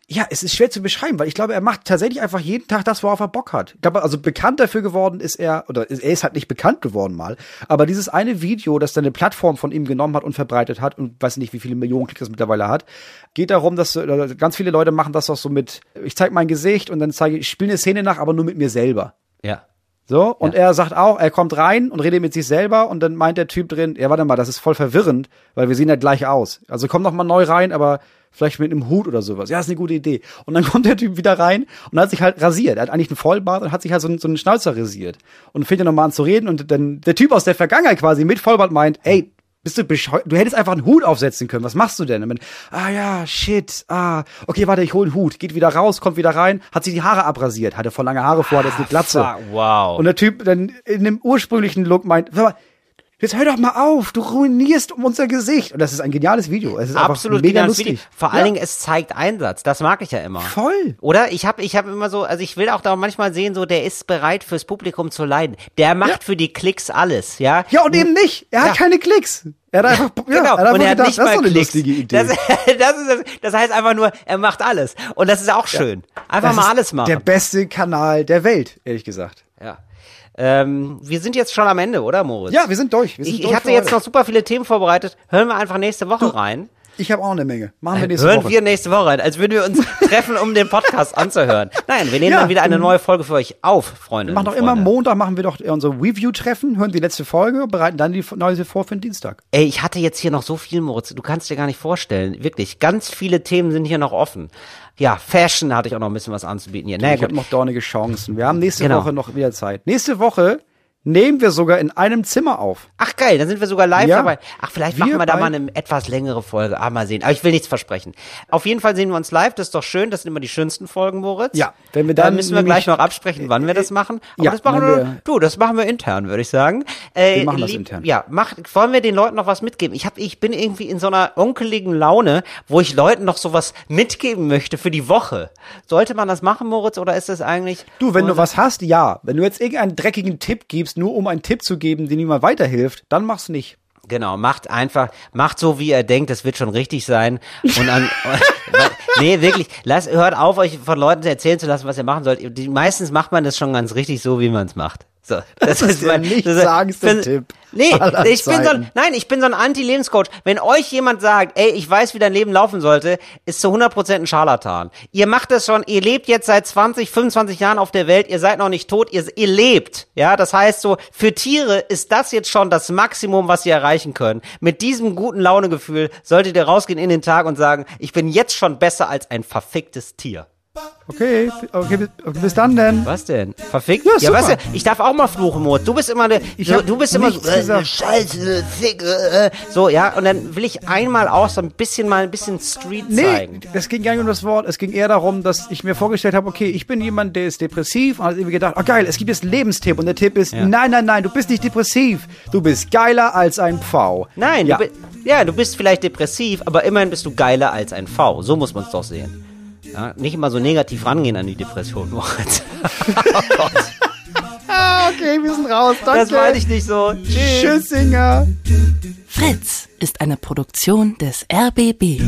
ja, es ist schwer zu beschreiben, weil ich glaube, er macht tatsächlich einfach jeden Tag das, worauf er Bock hat. Ich glaube, also bekannt dafür geworden ist er, oder er ist halt nicht bekannt geworden mal, aber dieses eine Video, das dann eine Plattform von ihm genommen hat und verbreitet hat und weiß nicht, wie viele Millionen Klicks das mittlerweile hat, geht darum, dass äh, ganz viele Leute machen das auch so mit, ich zeige mein Gesicht und dann zeige ich, ich spiele eine Szene nach, aber nur mit mir selber. Ja. So, und er sagt auch, er kommt rein und redet mit sich selber und dann meint der Typ drin, ja, warte mal, das ist voll verwirrend, weil wir sehen ja gleich aus. Also komm noch mal neu rein, aber vielleicht mit einem Hut oder sowas. Ja, ist eine gute Idee. Und dann kommt der Typ wieder rein und hat sich halt rasiert. Er hat eigentlich einen Vollbart und hat sich halt so, einen- so einen Schnauzer rasiert. Und fängt dann nochmal an zu reden und dann der Typ aus der Vergangenheit quasi mit Vollbart meint, ey, bist du bescheuert? Du hättest einfach einen Hut aufsetzen können. Was machst du denn? Und dann, ah ja, shit, ah, okay, warte, ich hol einen Hut. Geht wieder raus, kommt wieder rein, hat sich die Haare abrasiert, hatte voll lange Haare vor, hat jetzt eine Glatze. Fuck, wow. Und der Typ dann in dem ursprünglichen Look meint, "Sag mal, jetzt hör doch mal auf, du ruinierst unser Gesicht. Und das ist ein geniales Video. Es ist Absolut mega geniales lustig. Video. Vor allen Dingen, es zeigt Einsatz. Das mag ich ja immer. Voll. Oder? Ich habe ich hab immer so, also ich will auch da manchmal sehen, so der ist bereit fürs Publikum zu leiden. Der macht Ja. für die Klicks alles, ja? Ja, und eben nicht. Er hat Ja. keine Klicks. Er hat einfach, ja, Genau, er hat und er hat gedacht, nicht das ist mal doch eine Klicks. lustige Idee. Das, das, ist, das, heißt einfach nur, er macht alles. Und das ist auch schön. Einfach Das mal ist alles machen. Der beste Kanal der Welt, ehrlich gesagt. ja. Ähm, wir sind jetzt schon am Ende, oder Moritz? Ja, wir sind durch. Wir sind Ich, durch ich hatte jetzt noch super viele Themen vorbereitet. Hören wir einfach nächste Woche rein. Ich habe auch eine Menge. Machen wir nächste Hören Woche. wir nächste Woche rein, als würden wir uns treffen, um den Podcast anzuhören. Nein, wir nehmen Ja, dann wieder eine ähm, neue Folge für euch auf, Freunde. machen doch immer Montag machen wir doch unser Review-Treffen, hören die letzte Folge, bereiten dann die neue vor für den Dienstag. Ey, ich hatte jetzt hier noch so viel, Moritz. Du kannst dir gar nicht vorstellen. Wirklich, ganz viele Themen sind hier noch offen. Ja, Fashion hatte ich auch noch ein bisschen was anzubieten hier. Na ich habe noch dornige Chancen. Wir haben nächste Genau. Woche noch wieder Zeit. Nächste Woche nehmen wir sogar in einem Zimmer auf. Ach geil, dann sind wir sogar live Ja. dabei. Ach, vielleicht Wir machen wir da mal eine etwas längere Folge. Ah, mal sehen. Aber ich will nichts versprechen. Auf jeden Fall sehen wir uns live. Das ist doch schön. Das sind immer die schönsten Folgen, Moritz. Ja, wenn wir da dann müssen wir gleich noch absprechen, wann wir das machen. Aber ja, das machen wir, wir- du, das machen wir intern, würde ich sagen. Äh, Wir machen das intern. Ja, mach, wollen wir den Leuten noch was mitgeben? Ich hab, ich bin irgendwie in so einer onkeligen Laune, wo ich Leuten noch sowas mitgeben möchte für die Woche. Sollte man das machen, Moritz, oder ist das eigentlich? Du, wenn du was hast, ja. Wenn du jetzt irgendeinen dreckigen Tipp gibst, nur um einen Tipp zu geben, den niemand weiterhilft, dann mach's nicht. Genau, macht einfach, macht so, wie ihr denkt, das wird schon richtig sein. Und an, nee, wirklich, lasst, hört auf, euch von Leuten erzählen zu lassen, was ihr machen sollt. Die, meistens macht man das schon ganz richtig so, wie man es macht. So, das, ist der nichtssagendste bin- Tipp Nee, ich bin so ein, Zeiten. nein, ich bin so ein Anti-Lebenscoach. Wenn euch jemand sagt, ey, ich weiß, wie dein Leben laufen sollte, ist zu 100% ein Scharlatan. Ihr macht das schon, ihr lebt jetzt seit 20, 25 Jahren auf der Welt, ihr seid noch nicht tot, ihr, ihr lebt. Ja, das heißt so, für Tiere ist das jetzt schon das Maximum, was sie erreichen können. Mit diesem guten Launegefühl solltet ihr rausgehen in den Tag und sagen, ich bin jetzt schon besser als ein verficktes Tier. Okay, okay, bis, dann denn. Was denn? Verfickt? Ja, Ja, weißt du, ich darf auch mal fluchen, Mord. Du bist immer der, Ich so, du bist immer so, äh. Scheiße, Fick, äh, so, ja, und dann will ich einmal auch so ein bisschen mal ein bisschen Street Nee, zeigen. es ging gar nicht um das Wort. Es ging eher darum, dass ich mir vorgestellt habe, okay, ich bin jemand, der ist depressiv und hat irgendwie gedacht, oh geil, es gibt jetzt einen Lebenstipp und der Tipp ist, nein, nein, nein, du bist nicht depressiv. Du bist geiler als ein Pfau. Nein, ja. du, ja, du bist vielleicht depressiv, aber immerhin bist du geiler als ein V. So muss man es doch sehen. Ja, nicht immer so negativ rangehen an die Depression, Moritz. oh Gott. ah, okay, wir sind raus. Danke. Das meine ich nicht so. Tschüss. Tschüss, Singer. Fritz ist eine Produktion des RBB.